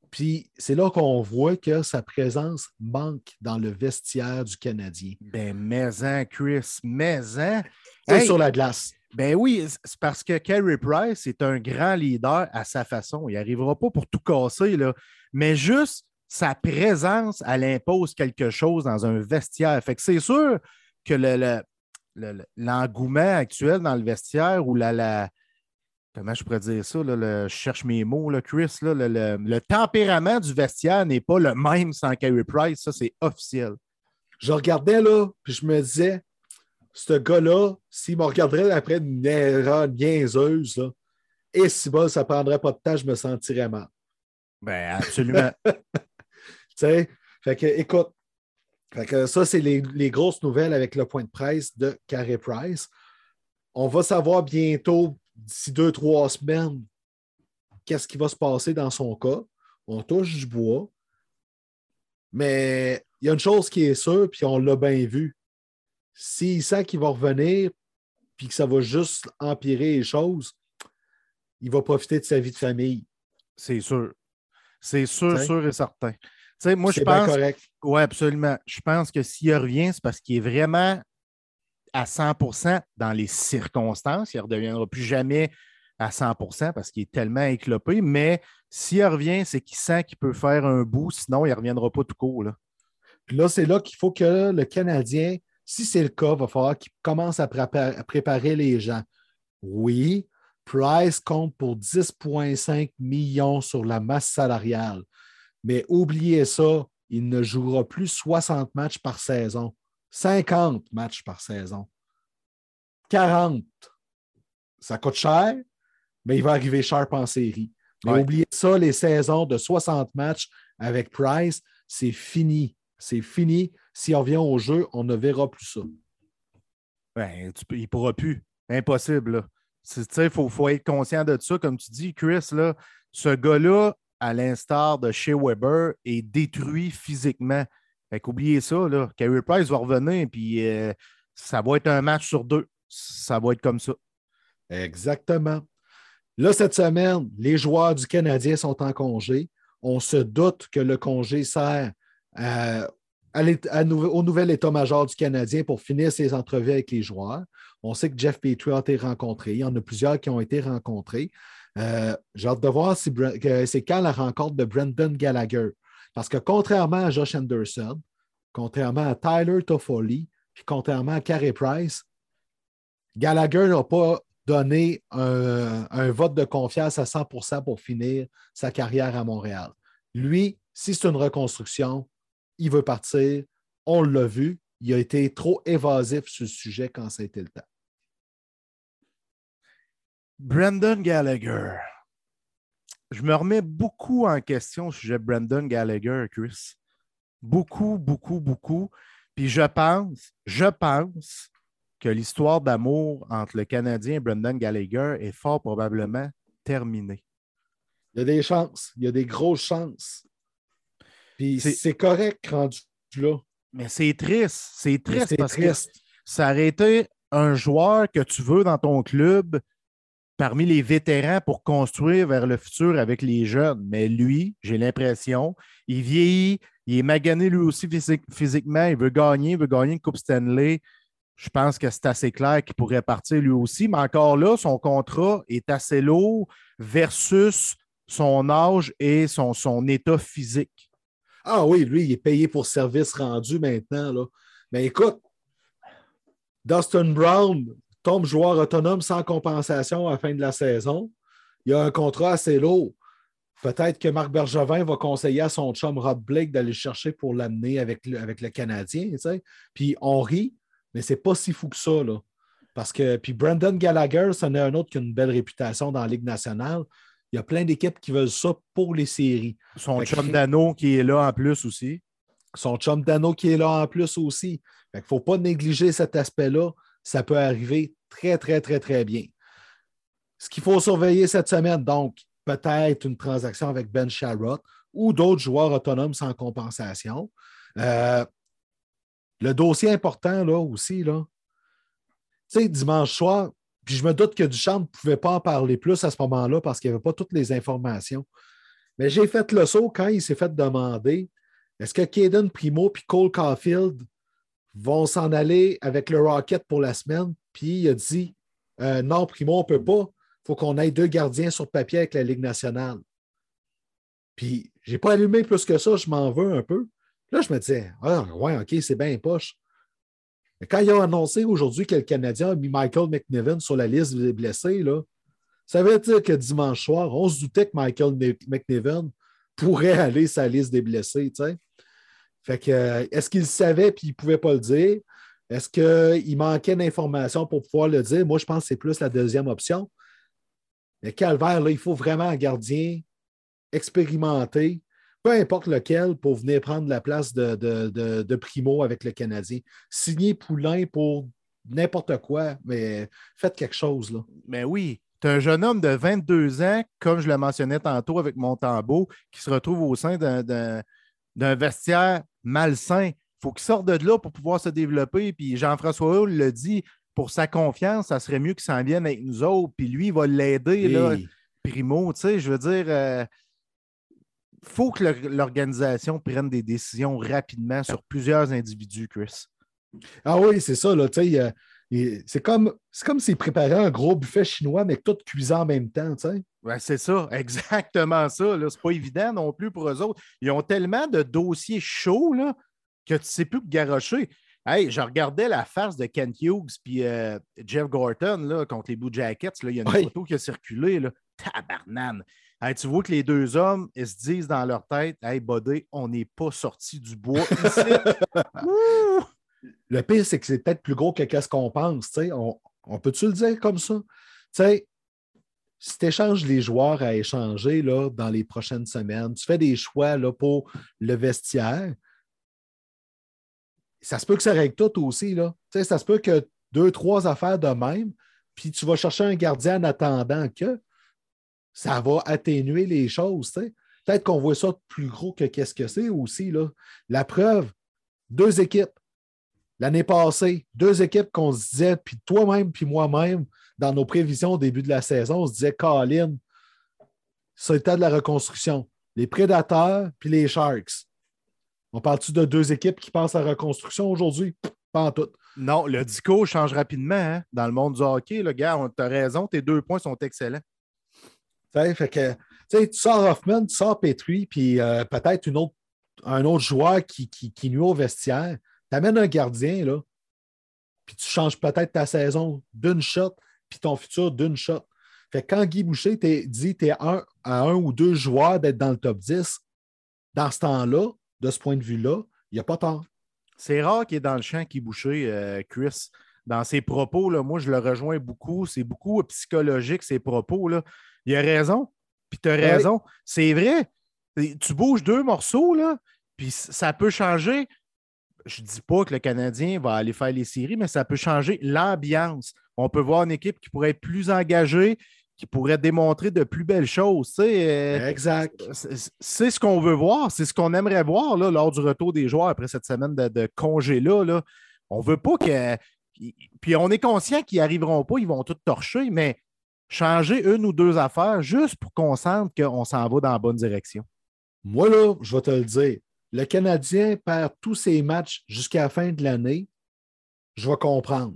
Puis c'est là qu'on voit que sa présence manque dans le vestiaire du Canadien. Ben, mais-en, Chris, mais-en. C'est Hey! sur la glace. Ben oui, c'est parce que Carey Price est un grand leader à sa façon. Il n'arrivera pas pour tout casser, là. mais juste sa présence, elle impose quelque chose dans un vestiaire. Fait que c'est sûr que le, le- l'engouement actuel dans le vestiaire ou la, comment je pourrais dire ça, je cherche mes mots, là, Chris, le, tempérament du vestiaire n'est pas le même sans Carey Price, ça c'est officiel. Je regardais là, puis je me disais, ce gars-là, s'il me regarderait après une erreur niaiseuse, là, et si bon, ça prendrait pas de temps, je me sentirais mal. Ben, absolument. <laughs> tu sais, fait que, écoute, fait ça, c'est les, grosses nouvelles avec le point de presse de Carey Price. On va savoir bientôt, d'ici deux, trois semaines, qu'est-ce qui va se passer dans son cas. On touche du bois. Mais il y a une chose qui est sûre, puis on l'a bien vu. S'il sent qu'il va revenir, puis que ça va juste empirer les choses, il va profiter de sa vie de famille. C'est sûr. C'est sûr, sûr et certain sais, moi, je pense. Oui, absolument. Je pense que s'il revient, c'est parce qu'il est vraiment à 100% dans les circonstances. Il ne redeviendra plus jamais à 100% parce qu'il est tellement éclopé. Mais s'il revient, c'est qu'il sent qu'il peut faire un bout, sinon il ne reviendra pas tout court. Là. Puis là, c'est là qu'il faut que le Canadien, si c'est le cas, va falloir qu'il commence à, à préparer les gens. Oui, Price compte pour 10,5 millions sur la masse salariale. Mais oubliez ça, il ne jouera plus 60 matchs par saison, 50 matchs par saison, 40. Ça coûte cher, mais il va arriver sharp en série. Mais oubliez ça, les saisons de 60 matchs avec Price, c'est fini. C'est fini. Si on revient au jeu, on ne verra plus ça. Ben, il ne pourra plus. Impossible. Il faut, faut, être conscient de ça. Comme tu dis, Chris, là, ce gars-là, à l'instar de chez Weber, est détruit physiquement. Fait qu'oubliez ça, là. Carey Price va revenir, puis euh, ça va être un match sur deux. Ça va être comme ça. Exactement. Là, cette semaine, les joueurs du Canadien sont en congé. On se doute que le congé sert au nouvel état-major du Canadien pour finir ses entrevues avec les joueurs. On sait que Jeff Petrie a été rencontré. Il y en a plusieurs qui ont été rencontrés. Euh, j'ai hâte de voir si c'est quand la rencontre de Brendan Gallagher? Parce que contrairement à Josh Anderson, contrairement à Tyler Toffoli, puis contrairement à Carey Price, Gallagher n'a pas donné un, vote de confiance à 100% pour finir sa carrière à Montréal. Lui, si c'est une reconstruction, il veut partir. On l'a vu. Il a été trop évasif sur le sujet quand ça a été le temps. Brandon Gallagher. Je me remets beaucoup en question au sujet de Brandon Gallagher, Chris. Beaucoup, beaucoup, beaucoup. Puis je pense, je pense que l'histoire d'amour entre le Canadien et Brandon Gallagher est fort probablement terminée. Il y a des chances. Il y a des grosses chances. Puis c'est correct rendu là. Mais c'est triste. C'est triste parce triste. que ça aurait été un joueur que tu veux dans ton club parmi les vétérans pour construire vers le futur avec les jeunes. Mais lui, j'ai l'impression, il vieillit, il est magané lui aussi physiquement, il veut gagner, il veut gagner une Coupe Stanley. Je pense que c'est assez clair qu'il pourrait partir lui aussi, mais encore là, son contrat est assez lourd versus son âge et son, son état physique. Ah oui, lui, il est payé pour service rendu maintenant. Là. Mais écoute, Dustin Brown, tombe joueur autonome sans compensation à la fin de la saison. Il a un contrat assez lourd. Peut-être que Marc Bergevin va conseiller à son chum Rob Blake d'aller chercher pour l'amener avec le, avec Canadien. Puis on rit, mais c'est pas si fou que ça. Parce que, puis Brandon Gallagher, ce n'est un autre qui a une belle réputation dans la Ligue nationale. Il y a plein d'équipes qui veulent ça pour les séries. Son chum Dano qui est là en plus aussi. Son chum Dano qui est là en plus aussi. Il ne faut pas négliger cet aspect-là ça peut arriver très, très, très, très bien. Ce qu'il faut surveiller cette semaine, donc, peut-être une transaction avec Ben Sharrott ou d'autres joueurs autonomes sans compensation. Euh, le dossier important, là, aussi, là, tu sais, dimanche soir, puis je me doute que Duchamp ne pouvait pas en parler plus à ce moment-là parce qu'il n'y avait pas toutes les informations. Mais j'ai fait le saut quand il s'est fait demander est-ce que Caden Primo et Cole Caulfield vont s'en aller avec le Rocket pour la semaine? Puis il a dit euh, Non, Primo, on ne peut pas. Il faut qu'on ait deux gardiens sur papier avec la Ligue nationale. Puis je n'ai pas allumé plus que ça, je m'en veux un peu. Là, je me disais Ah, ouais, OK, c'est bien poche. Quand ils ont annoncé aujourd'hui que le Canadien a mis Michael McNiven sur la liste des blessés, là, ça veut dire que dimanche soir, on se doutait que Michael McNiven pourrait <laughs> aller sur liste des blessés. Fait que, euh, est-ce qu'il savait et il ne pouvait pas le dire? Est-ce qu'il manquait d'informations pour pouvoir le dire? Moi, je pense que c'est plus la deuxième option. Mais Calvaire, là, il faut vraiment un gardien expérimenté, peu importe lequel, pour venir prendre la place de, Primo avec le Canadien. Signer Poulain pour n'importe quoi, mais faites quelque chose. Là. Mais oui, tu es un jeune homme de 22 ans, comme je le mentionnais tantôt avec mon tambour, qui se retrouve au sein d'un vestiaire malsain. Il faut qu'il sorte de là pour pouvoir se développer. Puis Jean-François Hull le dit, pour sa confiance, ça serait mieux qu'il s'en vienne avec nous autres. Puis lui, il va l'aider, Primo. Tu sais, je veux dire, euh, faut que l'organisation prenne des décisions rapidement sur plusieurs individus, Chris. Ah oui, c'est ça. Là, c'est comme c'est comme s'il préparait un gros buffet chinois, mais tout cuisant en même temps. Ouais, c'est ça, <laughs> exactement ça. C'est pas évident non plus pour eux autres. Ils ont tellement de dossiers chauds là, que tu ne sais plus que garocher. Hey, je regardais la face de Kent Hughes puis euh, Jeff Gorton là, contre les Blue Jackets. Là. Il y a une photo qui a circulé. Là. Tabarnane. Tu vois que les deux hommes, ils se disent dans leur tête Hey, Buddy, on n'est pas sorti du bois ici. <laughs> le pire, c'est que c'est peut-être plus gros que ce qu'on pense. On, on peut-tu le dire comme ça? sais, si tu échanges les joueurs à échanger là, dans les prochaines semaines, tu fais des choix là, pour le vestiaire, ça se peut que ça règle tout aussi. Là. Ça se peut que deux, trois affaires de même, puis tu vas chercher un gardien en attendant que ça va atténuer les choses. Peut-être qu'on voit ça plus gros que qu'est-ce que c'est aussi. La preuve, deux équipes. L'année passée, deux équipes qu'on se disait, puis toi-même, puis moi-même, dans nos prévisions au début de la saison, on se disait, Colin, c'était de la reconstruction. Les Prédateurs, puis les Sharks. On parle-tu de deux équipes qui passent à la reconstruction aujourd'hui? Pas en tout. Non, le discours change rapidement hein, dans le monde du hockey. Le gars, tu as raison, tes deux points sont excellents. Fait que, tu sors Hoffman, tu sors Petrie, puis euh, peut-être autre, un autre joueur qui, qui, nuit au vestiaire. Tu amènes un gardien, là, puis tu changes peut-être ta saison d'une shot, puis ton futur d'une shot. Fait que quand Guy Boucher dit que tu es à un ou deux joueurs d'être dans le top 10, dans ce temps-là, de ce point de vue-là, il n'y a pas tort. C'est rare qu'il est dans le champ qui bouché, euh, Chris. Dans ses propos, là, moi, je le rejoins beaucoup. C'est beaucoup psychologique, ses propos. Là. Il a raison. Puis tu as raison. C'est vrai. Tu bouges deux morceaux, là, puis ça peut changer. Je ne dis pas que le Canadien va aller faire les séries, mais ça peut changer l'ambiance. On peut voir une équipe qui pourrait être plus engagée, qui pourrait démontrer de plus belles choses. Euh, exact. C'est ce qu'on veut voir, c'est ce qu'on aimerait voir là, lors du retour des joueurs après cette semaine de, congé-là. Là. On ne veut pas que. Puis on est conscient qu'ils n'y arriveront pas, ils vont tout torcher, mais changer une ou deux affaires juste pour qu'on sente qu'on s'en va dans la bonne direction. Moi, là, je vais te le dire. Le Canadien perd tous ses matchs jusqu'à la fin de l'année. Je vais comprendre.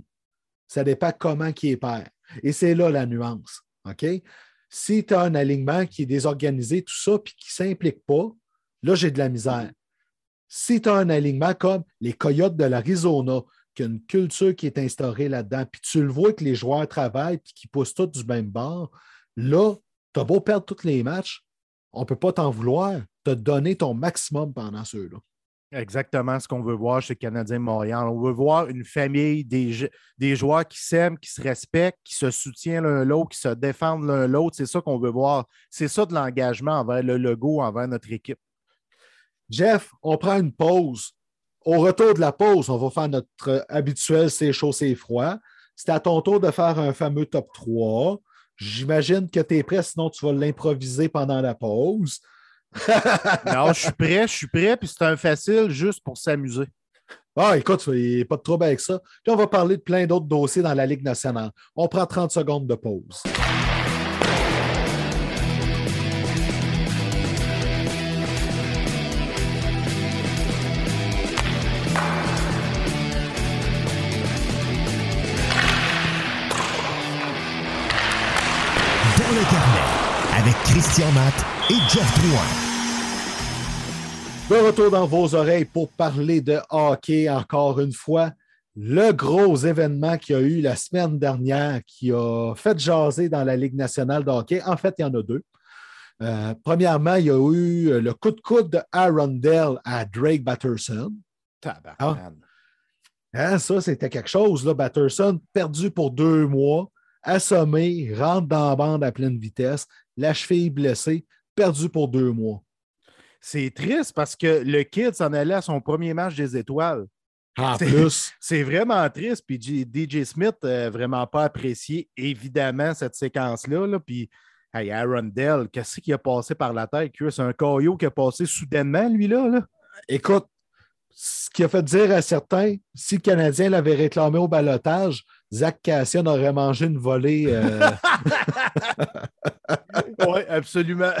Ça dépend comment qui est perd. Et c'est là la nuance. OK? Si tu as un alignement qui est désorganisé, tout ça, puis qui ne s'implique pas, là, j'ai de la misère. Si tu as un alignement comme les Coyotes de l'Arizona, qui a une culture qui est instaurée là-dedans, puis tu le vois que les joueurs travaillent et qu'ils poussent tous du même bord, là, tu as beau perdre tous les matchs, on ne peut pas t'en vouloir. Tu as donné ton maximum pendant ceux-là exactement ce qu'on veut voir chez Canadien Montréal. On veut voir une famille, des, des joueurs qui s'aiment, qui se respectent, qui se soutiennent l'un l'autre, qui se défendent l'un l'autre. C'est ça qu'on veut voir. C'est ça de l'engagement envers le logo, envers notre équipe. Jeff, on prend une pause. Au retour de la pause, on va faire notre habituel c'est chaud, c'est froid. C'est à ton tour de faire un fameux top 3. J'imagine que tu es prêt, sinon tu vas l'improviser pendant la pause. <laughs> non, je suis prêt, je suis prêt, puis c'est un facile juste pour s'amuser. Ah, écoute, il n'y a pas de trouble avec ça. Puis on va parler de plein d'autres dossiers dans la Ligue nationale. On prend 30 secondes de pause. Christian Matt et Jeff Drouin. De retour dans vos oreilles pour parler de hockey encore une fois. le gros événement qu'il y a eu la semaine dernière qui a fait jaser dans la Ligue nationale de hockey, en fait, il y en a deux. Euh, premièrement, il y a eu le coup de coude de Arundel à Drake Batterson. Ah. Hein, ça, c'était quelque chose. Là. Batterson, perdu pour deux mois, assommé, rentre dans la bande à pleine vitesse, la cheville blessée, perdu pour deux mois. C'est triste parce que le kid s'en allait à son premier match des étoiles. En plus. <laughs> C'est vraiment triste. Puis DJ Smith n'a vraiment pas apprécié, évidemment, cette séquence-là. Là. Puis, hey, Aaron Dell, qu'est-ce qui a passé par la tête? C'est un caillot qui a passé soudainement, lui-là. Là. Écoute, ce qui a fait dire à certains, si le Canadien l'avait réclamé au balotage, Zach Cassian aurait mangé une volée. Euh. <laughs> oui, absolument.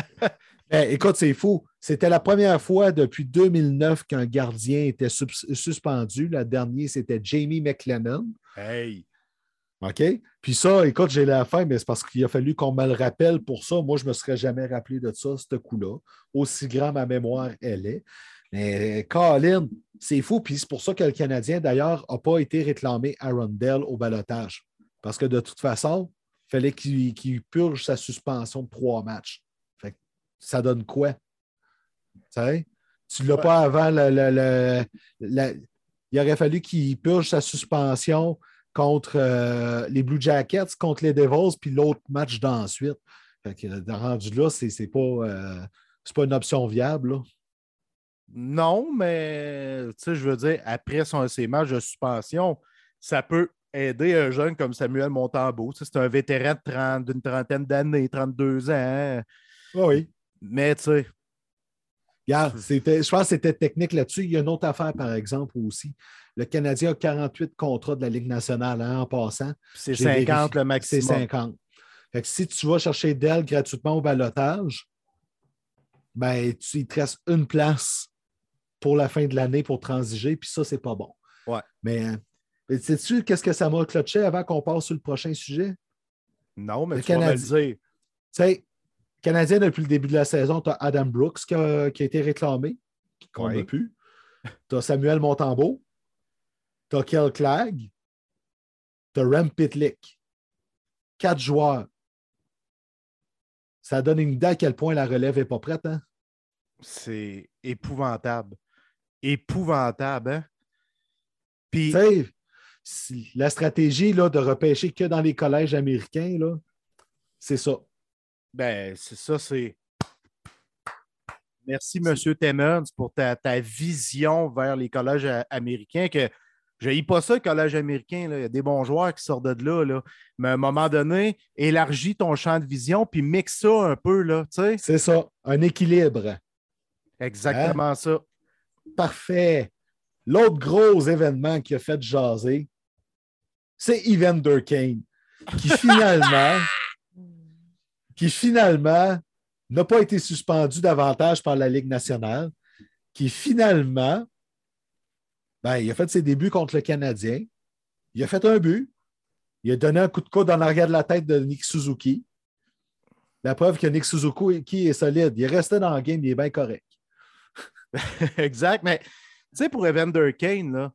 Ben, <laughs> écoute, c'est fou. C'était la première fois depuis 2009 qu'un gardien était suspendu. La dernière, c'était Jamie McLennan. Hey! OK? Puis ça, écoute, j'ai la fin, mais c'est parce qu'il a fallu qu'on me le rappelle pour ça. Moi, je ne me serais jamais rappelé de ça, ce coup-là. Aussi grand ma mémoire elle est. Mais Colin, c'est fou. Puis c'est pour ça que le Canadien, d'ailleurs, n'a pas été réclamé à Rondell au balotage. Parce que de toute façon, il fallait qu'il purge sa suspension de trois matchs. ça donne quoi? Tu ne l'as pas avant Il aurait fallu qu'il purge sa suspension contre euh, les Blue Jackets, contre les Devils, puis l'autre match d'ensuite. rendu là, c'est pas, euh, pas une option viable. Non, mais je veux dire, après son, ses matchs de suspension, ça peut aider un jeune comme Samuel Montambeau. C'est un vétéran d'une trentaine d'années, 32 ans. Hein. Ah oui. Mais tu sais. je pense que c'était technique là-dessus. Il y a une autre affaire, par exemple, aussi. Le Canadien a 48 contrats de la Ligue nationale hein, en passant. C'est 50 le maximum. C'est 50. Fait que si tu vas chercher Dell gratuitement au balotage, ben, tu, il te reste une place pour la fin de l'année pour transiger, puis ça, c'est pas bon. Ouais. Mais, mais sais-tu qu'est-ce que ça m'a clutché avant qu'on passe sur le prochain sujet? Non, mais le tu Canadien, Tu sais, Canadien, depuis le début de la saison, tu as Adam Brooks qui a, été réclamé, qu'on n'a plus. Tu as Samuel Montembeau. Tu as Kel Clegg. Tu as Rem Pitlick. Quatre joueurs. Ça donne une idée à quel point la relève n'est pas prête. Hein? C'est épouvantable épouvantable. Hein? Puis. la stratégie là, de repêcher que dans les collèges américains, là, c'est ça. Ben, c'est ça, c'est. Merci, M. Timmons, pour ta, vision vers les collèges américains. Que je n'ai pas ça, le collège américain. Là. Il y a des bons joueurs qui sortent de là, là. Mais à un moment donné, élargis ton champ de vision puis mixe ça un peu. Là, c'est ça, un équilibre. Exactement hein? ça. Parfait. L'autre gros événement qui a fait jaser, c'est Evander Kane, qui <laughs> finalement, qui finalement n'a pas été suspendu davantage par la Ligue nationale, qui finalement, ben, il a fait ses débuts contre le Canadien. Il a fait un but. Il a donné un coup de coude dans l'arrière de la tête de Nick Suzuki. La preuve que Nick Suzuki est solide. Il est resté dans le game, il est bien correct. <laughs> exact. Mais tu sais, pour Evander Kane, là,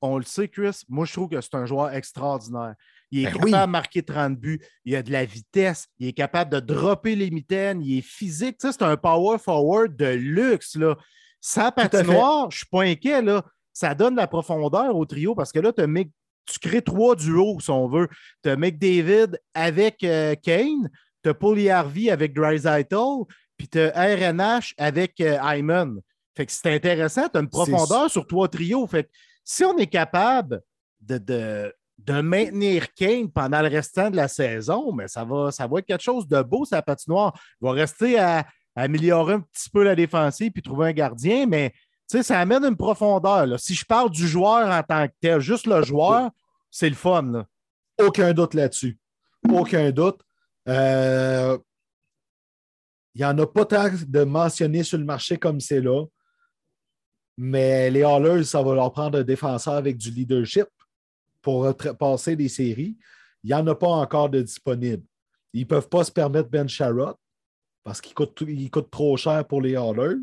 on le sait, Chris, moi, je trouve que c'est un joueur extraordinaire. Il est ben capable de marquer 30 buts, il a de la vitesse, il est capable de dropper les mitaines, il est physique. Tu sais, c'est un power forward de luxe. Là. Sa patinoire, je ne suis pas inquiet. Là. Ça donne de la profondeur au trio parce que là, tu crées trois duos, si on veut. Tu as McDavid avec euh, Kane, tu as Paulie Harvey avec Dreisaitl, puis tu as RNH avec euh, Hyman. Fait que c'est intéressant, tu as une profondeur sur trois trios. Fait si on est capable de, de, maintenir Kane pendant le restant de la saison, mais ça va, ça va être quelque chose de beau, sa patinoire. Il va rester à, améliorer un petit peu la défensive puis trouver un gardien, mais ça amène une profondeur. Si je parle du joueur en tant que tel, juste le joueur, c'est le fun. Aucun doute là-dessus. Aucun doute. Euh, il n'y en a pas tant de mentionnés sur le marché comme c'est là. Mais les Hallers, ça va leur prendre un défenseur avec du leadership pour passer des séries. Il n'y en a pas encore de disponible. Ils ne peuvent pas se permettre Ben Sharrott parce qu'il coûte, coûte trop cher pour les Hallers.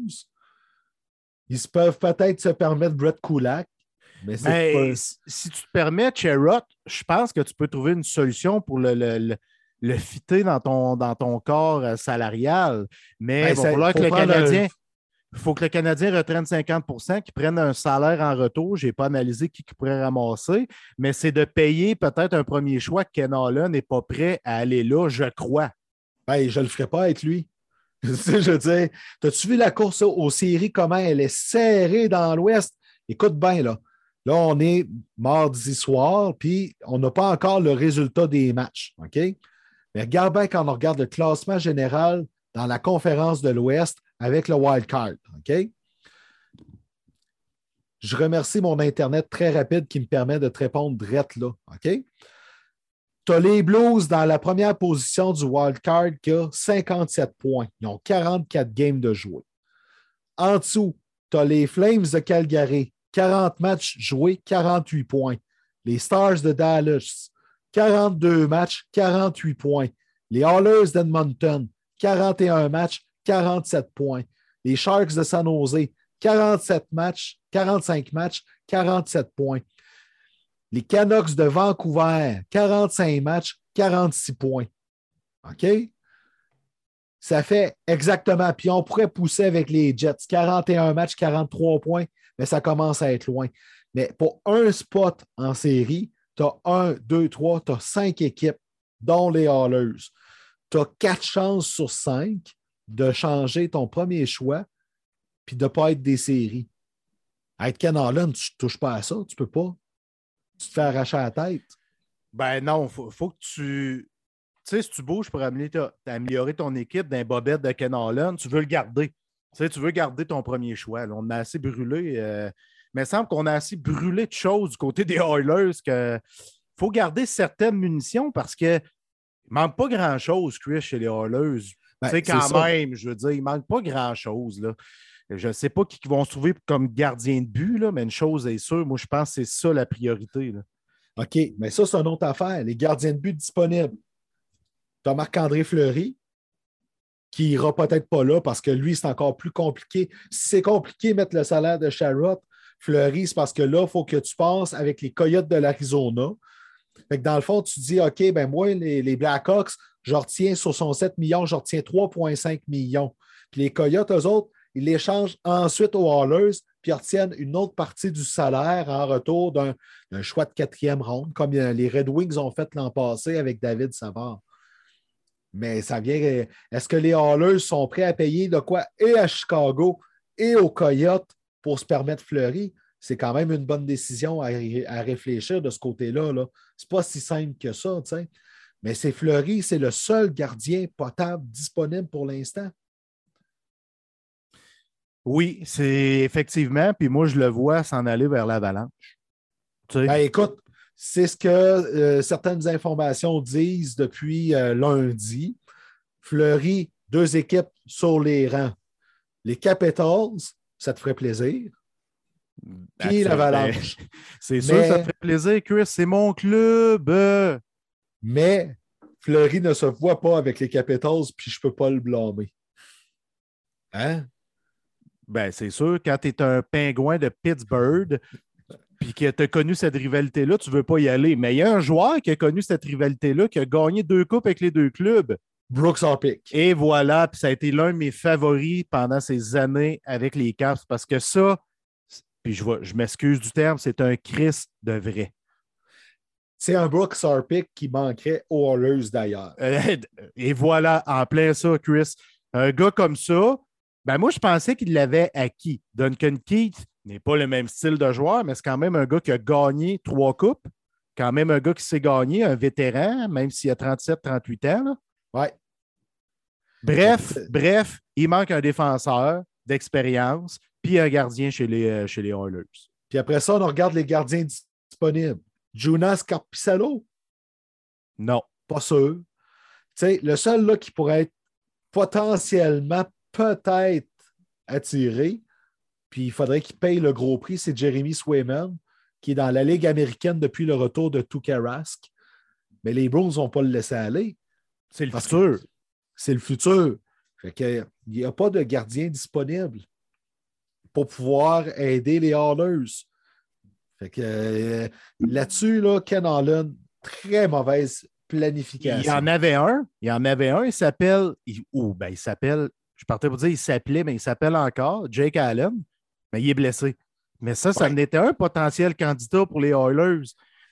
Ils peuvent peut-être se permettre Brett Kulak, Mais, si tu te permets, Cherot, je pense que tu peux trouver une solution pour le, le, le, fitter dans ton, dans ton corps euh, salarial. Mais il va falloir que le Canadien. Il faut que le Canadien retraîne 50% qu'il prenne un salaire en retour. Je n'ai pas analysé qui, pourrait ramasser, mais c'est de payer peut-être un premier choix que Ken n'est pas prêt à aller là, je crois. Ben, je ne le ferai pas avec lui. <laughs> je veux dire, as-tu vu la course aux séries, comment elle est serrée dans l'Ouest? Écoute bien, là. Là, on est mardi soir, puis on n'a pas encore le résultat des matchs. OK? Mais regarde bien quand on regarde le classement général dans la conférence de l'Ouest avec le wild card. OK? Je remercie mon Internet très rapide qui me permet de te répondre direct là. OK? Tu as les Blues dans la première position du wild card qui a 57 points. Ils ont 44 games de jouer. En dessous, tu as les Flames de Calgary 40 matchs joués, 48 points. Les Stars de Dallas, 42 matchs, 48 points. Les Hallers d'Edmonton, 41 matchs, 47 points. Les Sharks de San Jose, 47 matchs, 45 matchs, 47 points. Les Canucks de Vancouver, 45 matchs, 46 points. OK? Ça fait exactement. Puis on pourrait pousser avec les Jets, 41 matchs, 43 points mais ça commence à être loin. Mais pour un spot en série, tu as un, deux, trois, tu as cinq équipes, dont les Hallers. Tu as quatre chances sur cinq de changer ton premier choix puis de ne pas être des séries. être Ken tu ne touches pas à ça, tu peux pas. Tu te fais arracher la tête. Ben non, il faut, que tu. Tu sais, si tu bouges pour améliorer, ton équipe d'un bobette de Ken tu veux le garder. Tu, veux garder ton premier choix. On a assez brûlé. Euh, mais il semble qu'on a assez brûlé de choses du côté des Oilers qu'il faut garder certaines munitions parce qu'il ne manque pas grand-chose, Chris, chez les Oilers. Ben, sais, quand même, je veux dire, il ne manque pas grand-chose. Je ne sais pas qui vont se trouver comme gardien de but, là, mais une chose est sûre, moi, je pense que c'est ça la priorité. OK, mais ça, c'est une autre affaire. Les gardiens de but disponibles. Tu as Marc-André Fleury, qui ira peut-être pas là parce que lui, c'est encore plus compliqué. Si c'est compliqué de mettre le salaire de Sharrod, Fleury, c'est parce que là, il faut que tu penses avec les Coyotes de l'Arizona. Dans le fond, tu dis, OK, ben moi, les, Blackhawks, je retiens sur son 7 millions, je retiens 3,5 millions. Puis les Coyotes, eux autres, ils l'échangent ensuite aux Hallers, puis retiennent une autre partie du salaire en retour d'un choix de quatrième ronde, comme les Red Wings ont fait l'an passé avec David Savard. Mais ça vient. Est-ce que les Hallers sont prêts à payer de quoi et à Chicago et aux Coyotes pour se permettre Fleury? C'est quand même une bonne décision à, réfléchir de ce côté-là. -là, c'est pas si simple que ça, Mais c'est Fleury, c'est le seul gardien potable disponible pour l'instant. Oui, c'est effectivement. Puis moi, je le vois s'en aller vers l'avalanche. Ben, écoute, c'est ce que euh, certaines informations disent depuis euh, lundi. Fleury, deux équipes sur les rangs. Les Capitals, ça te ferait plaisir. Puis l'Avalanche. <laughs> C'est sûr que ça te ferait plaisir, Chris. C'est mon club. Mais Fleury ne se voit pas avec les Capitals, puis je ne peux pas le blâmer. Hein? Ben, c'est sûr, quand tu es un pingouin de Pittsburgh, puis que tu as connu cette rivalité-là, tu ne veux pas y aller. Mais il y a un joueur qui a connu cette rivalité-là, qui a gagné deux coupes avec les deux clubs. Brooks Harpic. Et voilà, puis ça a été l'un de mes favoris pendant ces années avec les Caps, parce que ça, puis je, je m'excuse du terme, c'est un Christ de vrai. C'est un Brooks Harpic qui manquerait aux Oilers d'ailleurs. Et voilà, en plein ça, Chris. Un gars comme ça, ben moi, je pensais qu'il l'avait acquis. Duncan Keith, n'est pas le même style de joueur, mais c'est quand même un gars qui a gagné trois coupes. Quand même un gars qui s'est gagné, un vétéran, même s'il a 37-38 ans. Ouais. Bref, bref, il manque un défenseur d'expérience, puis un gardien chez les, euh, chez les Oilers. Puis après ça, on regarde les gardiens disponibles. Jonas Carpissalo? Non. Pas sûr. sais, le seul là, qui pourrait être potentiellement peut-être attiré, puis il faudrait qu'il paye le gros prix, c'est Jeremy Swayman, qui est dans la Ligue américaine depuis le retour de Tuukka Rask. Mais les Browns vont pas le laisser aller. C'est le futur. C'est le futur. Il n'y a pas de gardien disponible pour pouvoir aider les Hallers. Fait que euh, là-dessus, là, Ken Allen, très mauvaise planification. Il y en avait un. Il y en avait un. Il s'appelle. Ou ben, il s'appelle. Je partais pour dire il s'appelait, mais il s'appelle encore Jake Allen. Mais il est blessé. Mais ça, ça n'était un potentiel candidat pour les Oilers.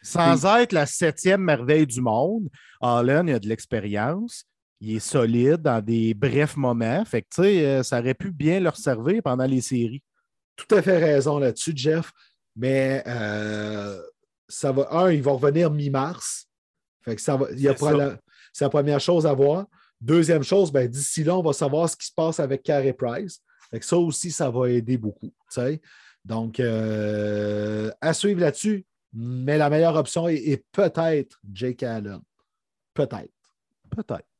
Sans être la septième merveille du monde, Allen, il a de l'expérience. Il est solide dans des brefs moments. Fait que, euh, ça aurait pu bien leur servir pendant les séries. Tout à fait raison là-dessus, Jeff. Mais euh, ça va. Un, il va revenir mi-mars. Fait que ça va. c'est la première chose à voir. Deuxième chose, ben, d'ici là, on va savoir ce qui se passe avec Carey Price. Fait que ça aussi, ça va aider beaucoup. Donc, euh, à suivre là-dessus, mais la meilleure option est, peut-être Jake Allen. Peut-être. Peut-être.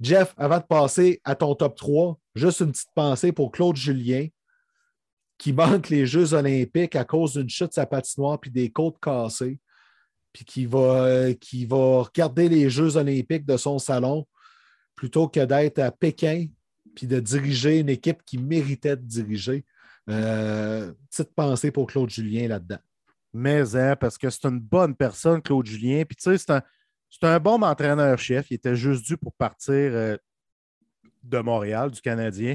Jeff, avant de passer à ton top 3, juste une petite pensée pour Claude Julien, qui manque les Jeux olympiques à cause d'une chute de sa patinoire puis des côtes cassées, puis qui va, qui regarder les Jeux olympiques de son salon plutôt que d'être à Pékin puis de diriger une équipe qui méritait de diriger. Euh, petite pensée pour Claude Julien là-dedans. Mais, hein, parce que c'est une bonne personne, Claude Julien. Puis, tu sais, c'est un, un, bon entraîneur-chef. Il était juste dû pour partir euh, de Montréal, du Canadien.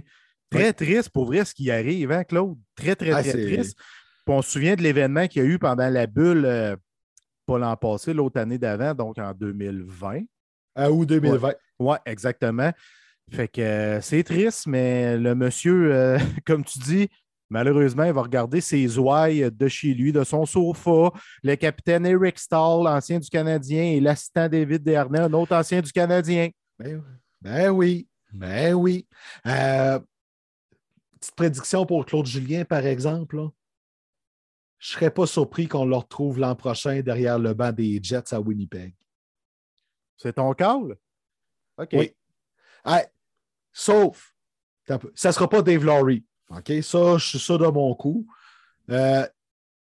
Très triste pour vrai ce qui arrive, hein, Claude? Très, très, ah, très triste. Puis on se souvient de l'événement qu'il y a eu pendant la bulle, euh, pas l'an passé, l'autre année d'avant, donc en 2020. À août 2020. Oui, ouais, exactement. Fait que euh, c'est triste, mais le monsieur, <laughs> comme tu dis, Malheureusement, il va regarder ses ouailles de chez lui, de son sofa. Le capitaine Eric Stahl, ancien du Canadien, et l'assistant David Dernay, un autre ancien du Canadien. Ben, ben oui, ben oui. Euh, petite prédiction pour Claude Julien, par exemple. Je ne serais pas surpris qu'on le retrouve l'an prochain derrière le banc des Jets à Winnipeg. C'est ton call? OK. Oui. sauf, ça ne sera pas Dave Laurie. OK? Ça, je suis ça de mon coup. Euh,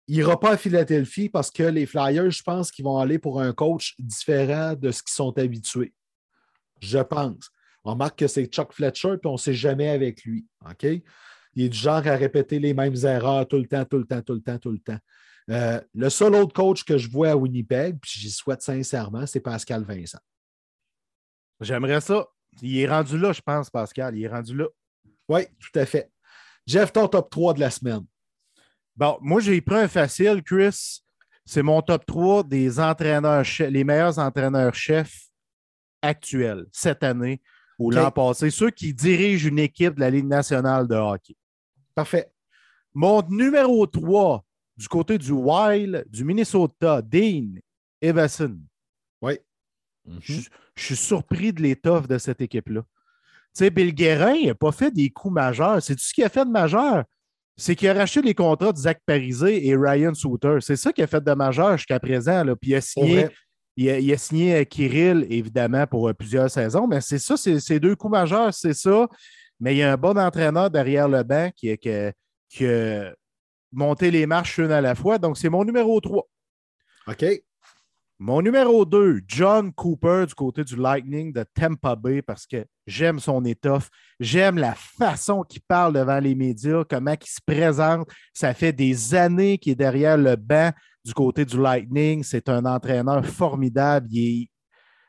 il n'ira pas à Philadelphie parce que les Flyers, je pense qu'ils vont aller pour un coach différent de ce qu'ils sont habitués. Je pense. On remarque que c'est Chuck Fletcher, puis on ne sait jamais avec lui. OK? Il est du genre à répéter les mêmes erreurs tout le temps, tout le temps, tout le temps, tout le temps. Euh, le seul autre coach que je vois à Winnipeg, puis j'y souhaite sincèrement, c'est Pascal Vincent. J'aimerais ça. Il est rendu là, je pense, Pascal. Il est rendu là. Oui, tout à fait. Jeff, ton top 3 de la semaine. Bon, moi, j'ai pris un facile, Chris. C'est mon top 3 des entraîneurs, les meilleurs entraîneurs-chefs actuels cette année ou l'an passé, ceux qui dirigent une équipe de la Ligue nationale de hockey. Parfait. Mon numéro 3 du côté du Wild, du Minnesota, Dean Everson. Oui. je, suis surpris de l'étoffe de cette équipe-là. Tu sais, Bill Guérin, il n'a pas fait des coups majeurs. C'est tout ce qu'il a fait de majeur? C'est qu'il a racheté les contrats de Zach Parisé et Ryan Souter. C'est ça qu'il a fait de majeur jusqu'à présent. Là. Puis il a signé, il a, signé euh, Kirill, évidemment, pour euh, plusieurs saisons. Mais c'est ça, c'est ces deux coups majeurs, c'est ça. Mais il y a un bon entraîneur derrière le banc qui, qui, qui a monté les marches une à la fois. Donc, c'est mon numéro 3. OK. Mon numéro 2, John Cooper du côté du Lightning de Tampa Bay parce que j'aime son étoffe. J'aime la façon qu'il parle devant les médias, comment il se présente. Ça fait des années qu'il est derrière le banc du côté du Lightning. C'est un entraîneur formidable. Il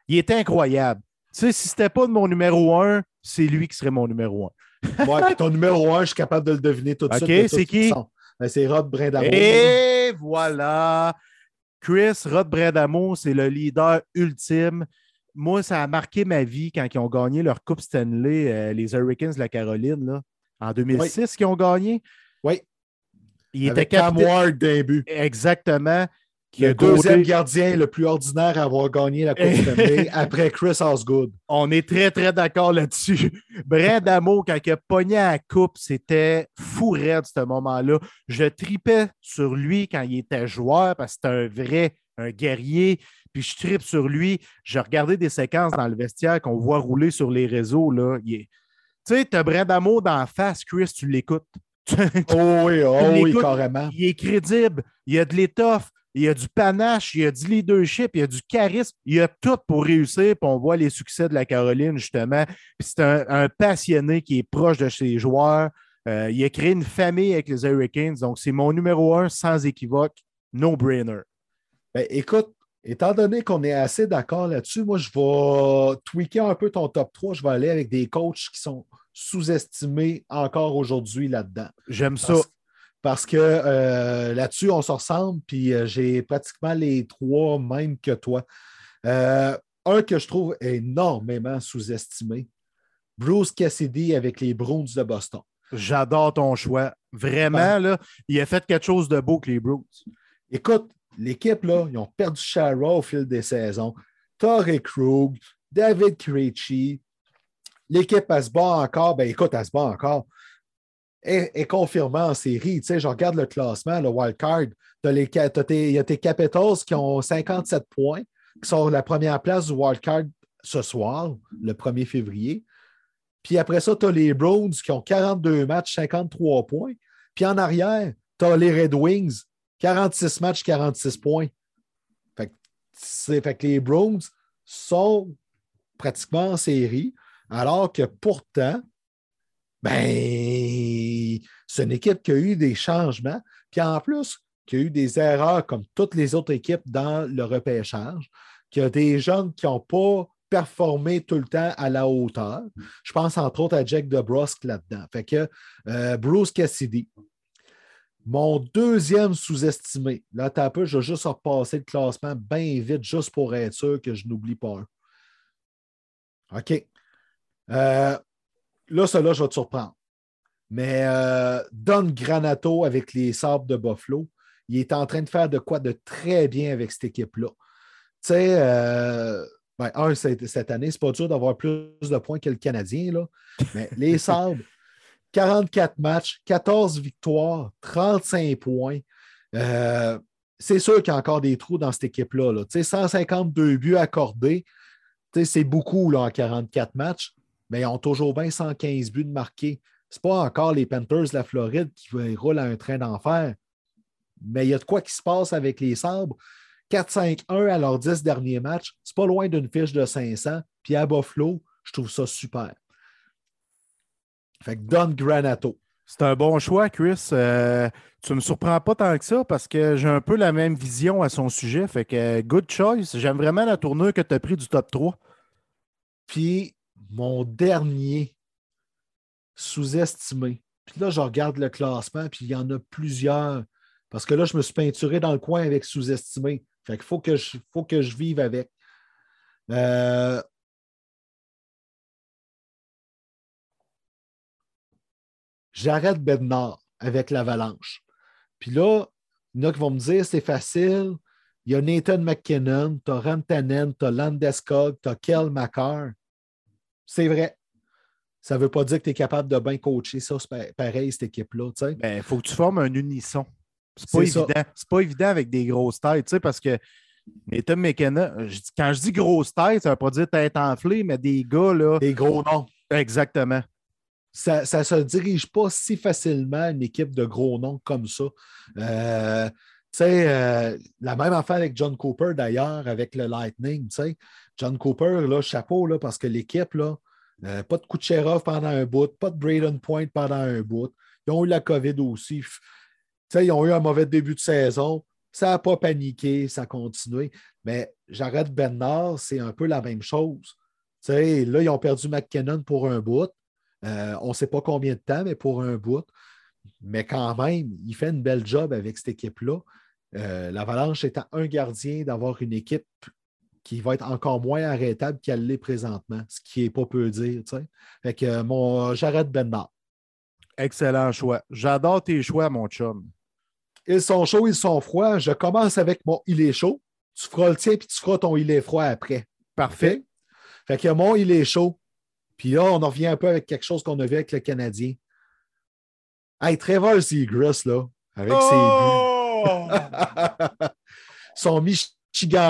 est, incroyable. Tu sais, si ce n'était pas de mon numéro 1, c'est lui qui serait mon numéro 1. <laughs> ouais, ton numéro 1, je suis capable de le deviner tout de suite. OK, c'est qui? Ben, c'est Rob Brindamour. Et voilà! Chris Rod Bradamo, c'est le leader ultime. Moi, ça a marqué ma vie quand ils ont gagné leur Coupe Stanley, euh, les Hurricanes de la Caroline, là, en 2006, qu'ils ont gagné. Oui. Il était capitaine. début. Exactement. Le deuxième gardien le plus ordinaire à avoir gagné la Coupe Stanley <laughs> après Chris Osgood. On est très, très d'accord là-dessus. <laughs> Bradamo, quand il a pogné à la coupe, c'était fou raide ce moment-là. Je tripais sur lui quand il était joueur parce que c'était un vrai, un guerrier. Puis je tripe sur lui. Je regardais des séquences dans le vestiaire qu'on voit rouler sur les réseaux. Là. Tu sais, tu as Bradamo dans face, Chris, tu l'écoutes. <laughs> oh oui, oh oui, carrément. Il est crédible, il a de l'étoffe, il y a du panache, il y a du leadership, il y a du charisme, il y a tout pour réussir. Puis on voit les succès de la Caroline, justement. Puis c'est un, passionné qui est proche de ses joueurs. Euh, il a créé une famille avec les Hurricanes. Donc, c'est mon numéro un sans équivoque, no-brainer. Ben, écoute, étant donné qu'on est assez d'accord là-dessus, moi, je vais tweaker un peu ton top 3. Je vais aller avec des coachs qui sont sous-estimés encore aujourd'hui là-dedans. J'aime ça. Parce que euh, là-dessus, on se ressemble, puis euh, j'ai pratiquement les trois mêmes que toi. Euh, un que je trouve énormément sous-estimé, Bruce Cassidy avec les Bruins de Boston. J'adore ton choix. Vraiment, là, il a fait quelque chose de beau que les Bruins. Écoute, l'équipe, là, ils ont perdu Shara au fil des saisons. Torrey Krug, David Krejci. L'équipe, elle se bat encore. Ben écoute, elle se bat encore. Est, confirmée en série. Tu sais, je regarde le classement, le wild card. Il y a tes Capitals qui ont 57 points, qui sont la première place du wild card ce soir, le 1er février. Puis après ça, tu as les Browns qui ont 42 matchs, 53 points. Puis en arrière, tu as les Red Wings, 46 matchs, 46 points. Fait que, les Browns sont pratiquement en série, alors que pourtant, ben, c'est une équipe qui a eu des changements, puis en plus, qui a eu des erreurs comme toutes les autres équipes dans le repêchage, qui a des jeunes qui n'ont pas performé tout le temps à la hauteur. Je pense entre autres à Jack DeBrusque là-dedans. Fait que euh, Bruce Cassidy, mon deuxième sous-estimé, là, t'as peu, je vais juste repasser le classement bien vite, juste pour être sûr que je n'oublie pas un. OK. Euh, là, cela, je vais te surprendre. Mais euh, Don Granato avec les sabres de Buffalo, il est en train de faire de quoi de très bien avec cette équipe-là. Tu sais, euh, ben, un, cette année, c'est pas dur d'avoir plus de points que le Canadien, là. mais les <laughs> sabres, 44 matchs, 14 victoires, 35 points. Euh, c'est sûr qu'il y a encore des trous dans cette équipe-là. Là. 152 buts accordés, c'est beaucoup là, en 44 matchs, mais ils ont toujours bien 115 buts de marqués. Ce pas encore les Panthers de la Floride qui roulent à un train d'enfer. Mais il y a de quoi qui se passe avec les sabres. 4-5-1 à leurs 10 derniers matchs, c'est pas loin d'une fiche de 500. Puis à Buffalo, je trouve ça super. Fait que Don Granato. C'est un bon choix, Chris. Euh, tu ne me surprends pas tant que ça parce que j'ai un peu la même vision à son sujet. Fait que good choice. J'aime vraiment la tournure que tu as pris du top 3. Puis mon dernier sous-estimé. Puis là, je regarde le classement, puis il y en a plusieurs. Parce que là, je me suis peinturé dans le coin avec sous-estimé. Fait qu'il faut que je, faut que je vive avec. Euh, j'arrête Bednar avec l'Avalanche. Puis là, il y en a vont me dire c'est facile. Il y a Nathan McKinnon, tu as Rantanen, tu as Landeskog, tu as Kel McCarr. C'est vrai. Ça ne veut pas dire que tu es capable de bien coacher ça, pareil, cette équipe-là. Il ben, faut que tu formes un unisson. C'est pas évident. C'est pas évident avec des grosses têtes, parce que McKinnon, quand je dis grosse tête, ça ne veut pas dire tête enflée, mais des gars là. Des gros noms. Exactement ça ne se dirige pas si facilement une équipe de gros noms comme ça. Euh, euh, la même affaire avec John Cooper d'ailleurs, avec le Lightning. John Cooper, là, chapeau, là, parce que l'équipe, là, euh, pas de Kucherov pendant un bout, pas de Braden Point pendant un bout. Ils ont eu la COVID aussi. ils ont eu un mauvais début de saison. Ça n'a pas paniqué, ça a continué. Mais j'arrête Bernard, c'est un peu la même chose. là, ils ont perdu McKinnon pour un bout. Euh, on ne sait pas combien de temps, mais pour un bout. Mais quand même, il fait une belle job avec cette équipe-là. Euh, L'Avalanche étant un gardien d'avoir une équipe qui va être encore moins arrêtable qu'elle l'est présentement, ce qui n'est pas peu dire. Fait que mon j'arrête Bernard. Excellent choix. J'adore tes choix, mon chum. Ils sont chauds, ils sont froids. Je commence avec mon il est chaud. Tu feras le tien puis tu feras ton il est froid après. Parfait. Fait que mon il est chaud. Puis là, on en revient un peu avec quelque chose qu'on a vu avec le Canadien. Hey, Trevor Seagrass, là, avec oh! ses buts. <laughs> Son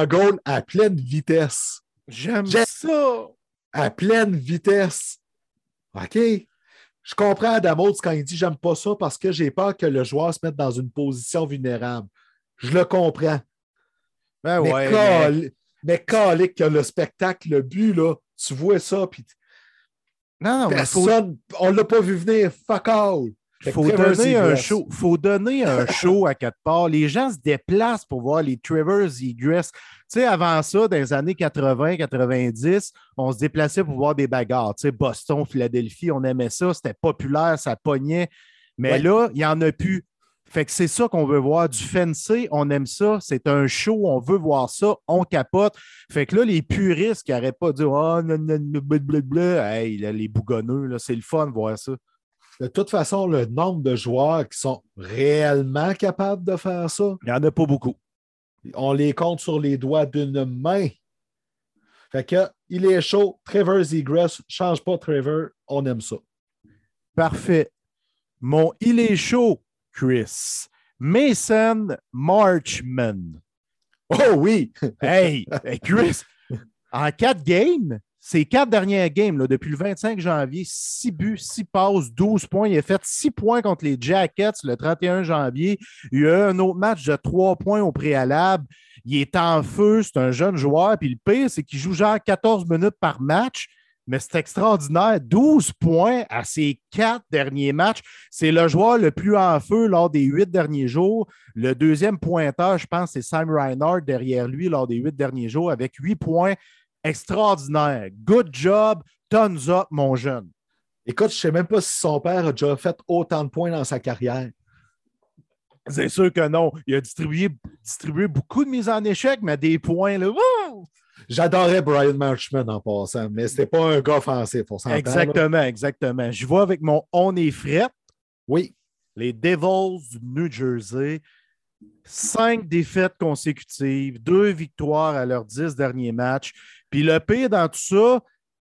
Goal à pleine vitesse. J'aime ça! À pleine vitesse. OK? Je comprends Adamos quand il dit j'aime pas ça parce que j'ai peur que le joueur se mette dans une position vulnérable. Je le comprends. Ben mais, ouais, mais... que le spectacle, le but, là, tu vois ça, puis non, Personne, on ne l'a pas vu venir. Fuck all. Faut donner un show. faut donner un <laughs> show à quatre parts. Les gens se déplacent pour voir les Trevor Egress. Tu sais, avant ça, dans les années 80, 90, on se déplaçait pour voir des bagarres. Tu sais, Boston, Philadelphie, on aimait ça. C'était populaire, ça pognait. Mais là, il n'y en a plus. Fait que c'est ça qu'on veut voir. Du fancy, on aime ça. C'est un show, on veut voir ça, on capote. Fait que là, les puristes qui n'arrêtent pas de dire Oh, blablabla, hey, les bougonneux, c'est le fun de voir ça de toute façon, le nombre de joueurs qui sont réellement capables de faire ça, il n'y en a pas beaucoup. On les compte sur les doigts d'une main. Fait que, il est chaud. Trevor Egress, change pas Trevor, on aime ça. Parfait. Mon il est chaud, Chris. Mason Marchman. Oh oui! hey, Chris, en quatre games, ces quatre dernières games, depuis le 25 janvier, 6 buts, 6 passes, 12 points. Il a fait 6 points contre les Jackets le 31 janvier. Il y a eu un autre match de 3 points au préalable. Il est en feu, c'est un jeune joueur. Puis le pire, c'est qu'il joue genre 14 minutes par match. Mais c'est extraordinaire. 12 points à ses quatre derniers matchs. C'est le joueur le plus en feu lors des huit derniers jours. Le deuxième pointeur, je pense, c'est Sam Reinhardt derrière lui lors des huit derniers jours avec 8 points extraordinaire. Good job. Tons up, mon jeune. Écoute, je ne sais même pas si son père a déjà fait autant de points dans sa carrière. C'est sûr que non. Il a distribué, distribué beaucoup de mises en échec, mais des points, là. J'adorais Brian Marchman en passant, mais c'était pas un gars offensif, on Exactement, exactement. Je vois avec mon On est fret. Oui. Les Devils du New Jersey cinq défaites consécutives, deux victoires à leurs dix derniers matchs. Puis le pire dans tout ça,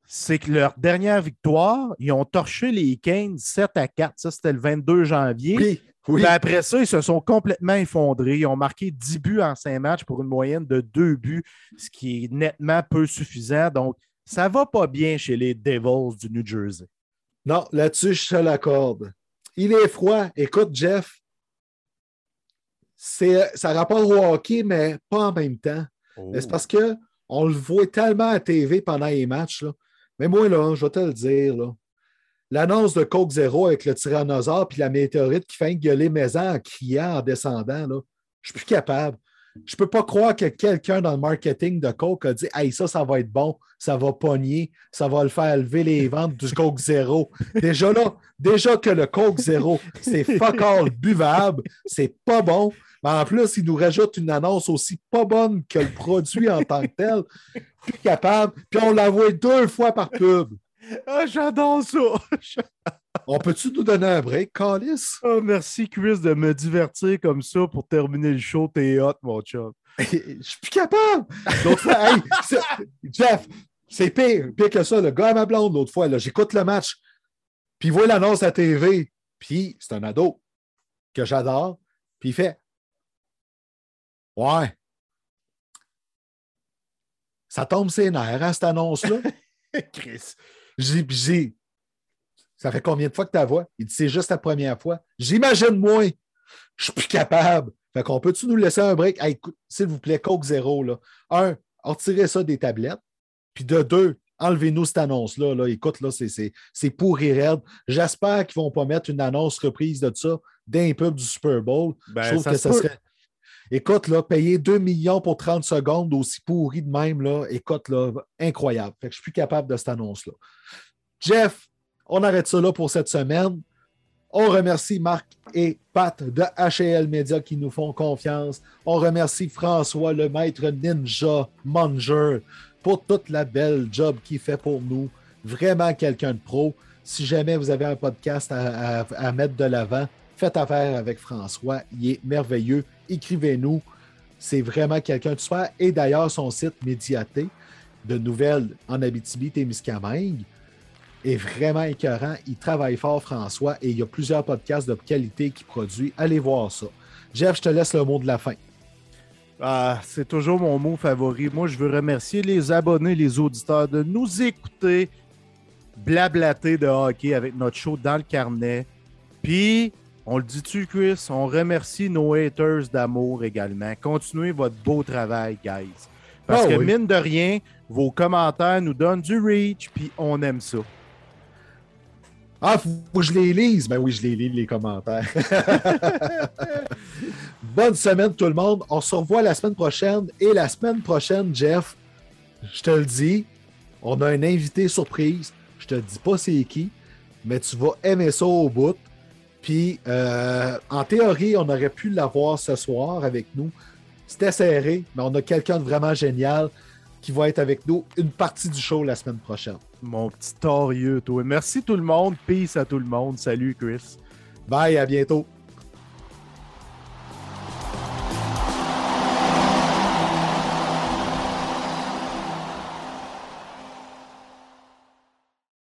c'est que leur dernière victoire, ils ont torché les Kings 7 à 4. Ça, c'était le 22 janvier. Oui, oui. après ça, ils se sont complètement effondrés. Ils ont marqué 10 buts en 5 matchs pour une moyenne de 2 buts, ce qui est nettement peu suffisant. Donc, ça va pas bien chez les Devils du New Jersey. Non, là-dessus, je te l'accorde. Il est froid. Écoute, Jeff, ça rapporte au hockey, mais pas en même temps. C'est oh. parce qu'on le voit tellement à TV pendant les matchs. Mais moi, là, je vais te le dire, l'annonce de Coke Zero avec le tyrannosaure puis la météorite qui fait gueuler maison en criant en descendant, là, je suis plus capable. Je ne peux pas croire que quelqu'un dans le marketing de Coke a dit Hey, ça, ça va être bon, ça va pogner, ça va le faire lever les ventes du Coke Zero. Déjà là, déjà que le Coke Zero, c'est fuck all buvable, c'est pas bon. Mais en plus, il nous rajoute une annonce aussi pas bonne que le produit en tant que tel. Plus capable. Puis on l'envoie deux fois par pub. Ah, j'adore ça! On peut-tu nous donner un break, Carlis? Oh, merci, Chris, de me divertir comme ça pour terminer le show. T'es hot, mon chum. <laughs> Je suis plus capable! Donc, Jeff, c'est pire, pire que ça. Le gars à ma blonde, l'autre fois, j'écoute le match, puis il voit l'annonce à TV, puis c'est un ado que j'adore, puis il fait Ouais. Ça tombe ses nerfs, hein, cette annonce-là? <laughs> Chris. J'ai, ça fait combien de fois que tu la vois? Il dit c'est juste la première fois. J'imagine moins. Je suis plus capable. Fait qu'on peut-tu nous laisser un break? s'il vous plaît, Coke Zéro, là. Un, retirez ça des tablettes. Puis de deux, enlevez-nous cette annonce-là. Là. Écoute, là, c'est pour raide. J'espère qu'ils ne vont pas mettre une annonce reprise de ça d'un pub du Super Bowl. Ben, Je trouve que ça serait. Écoute, là, payer 2 millions pour 30 secondes aussi pourri de même, là, écoute, incroyable. Fait que suis plus capable de cette annonce-là. Jeff, on arrête ça pour cette semaine. On remercie Marc et Pat de HL Media qui nous font confiance. On remercie François, le maître ninja Manger, pour toute la belle job qu'il fait pour nous. Vraiment quelqu'un de pro. Si jamais vous avez un podcast à mettre de l'avant, faites affaire avec François. Il est merveilleux écrivez-nous. C'est vraiment quelqu'un de super. Et d'ailleurs, son site Médiaté de nouvelles en Abitibi-Témiscamingue est vraiment écœurant. Il travaille fort, François, et il y a plusieurs podcasts de qualité qu'il produit. Allez voir ça. Jeff, je te laisse le mot de la fin. Ah, c'est toujours mon mot favori. Moi, je veux remercier les abonnés, les auditeurs de nous écouter blablater de hockey avec notre show dans le carnet. Puis, on le dit-tu, Chris? On remercie nos haters d'amour également. Continuez votre beau travail, guys. Parce ah que, mine de rien, vos commentaires nous donnent du reach, puis on aime ça. Ah, faut que je les lise. Ben oui, je les lis, les commentaires. <laughs> Bonne semaine, tout le monde. On se revoit la semaine prochaine. Et la semaine prochaine, Jeff, je te le dis, on a un invité surprise. Je te dis pas c'est qui, mais tu vas aimer ça au bout. Puis, euh, en théorie, on aurait pu l'avoir ce soir avec nous. C'était serré, mais on a quelqu'un de vraiment génial qui va être avec nous une partie du show la semaine prochaine. Mon petit torieux, toi. Merci tout le monde. Peace à tout le monde. Salut, Chris. Bye, à bientôt.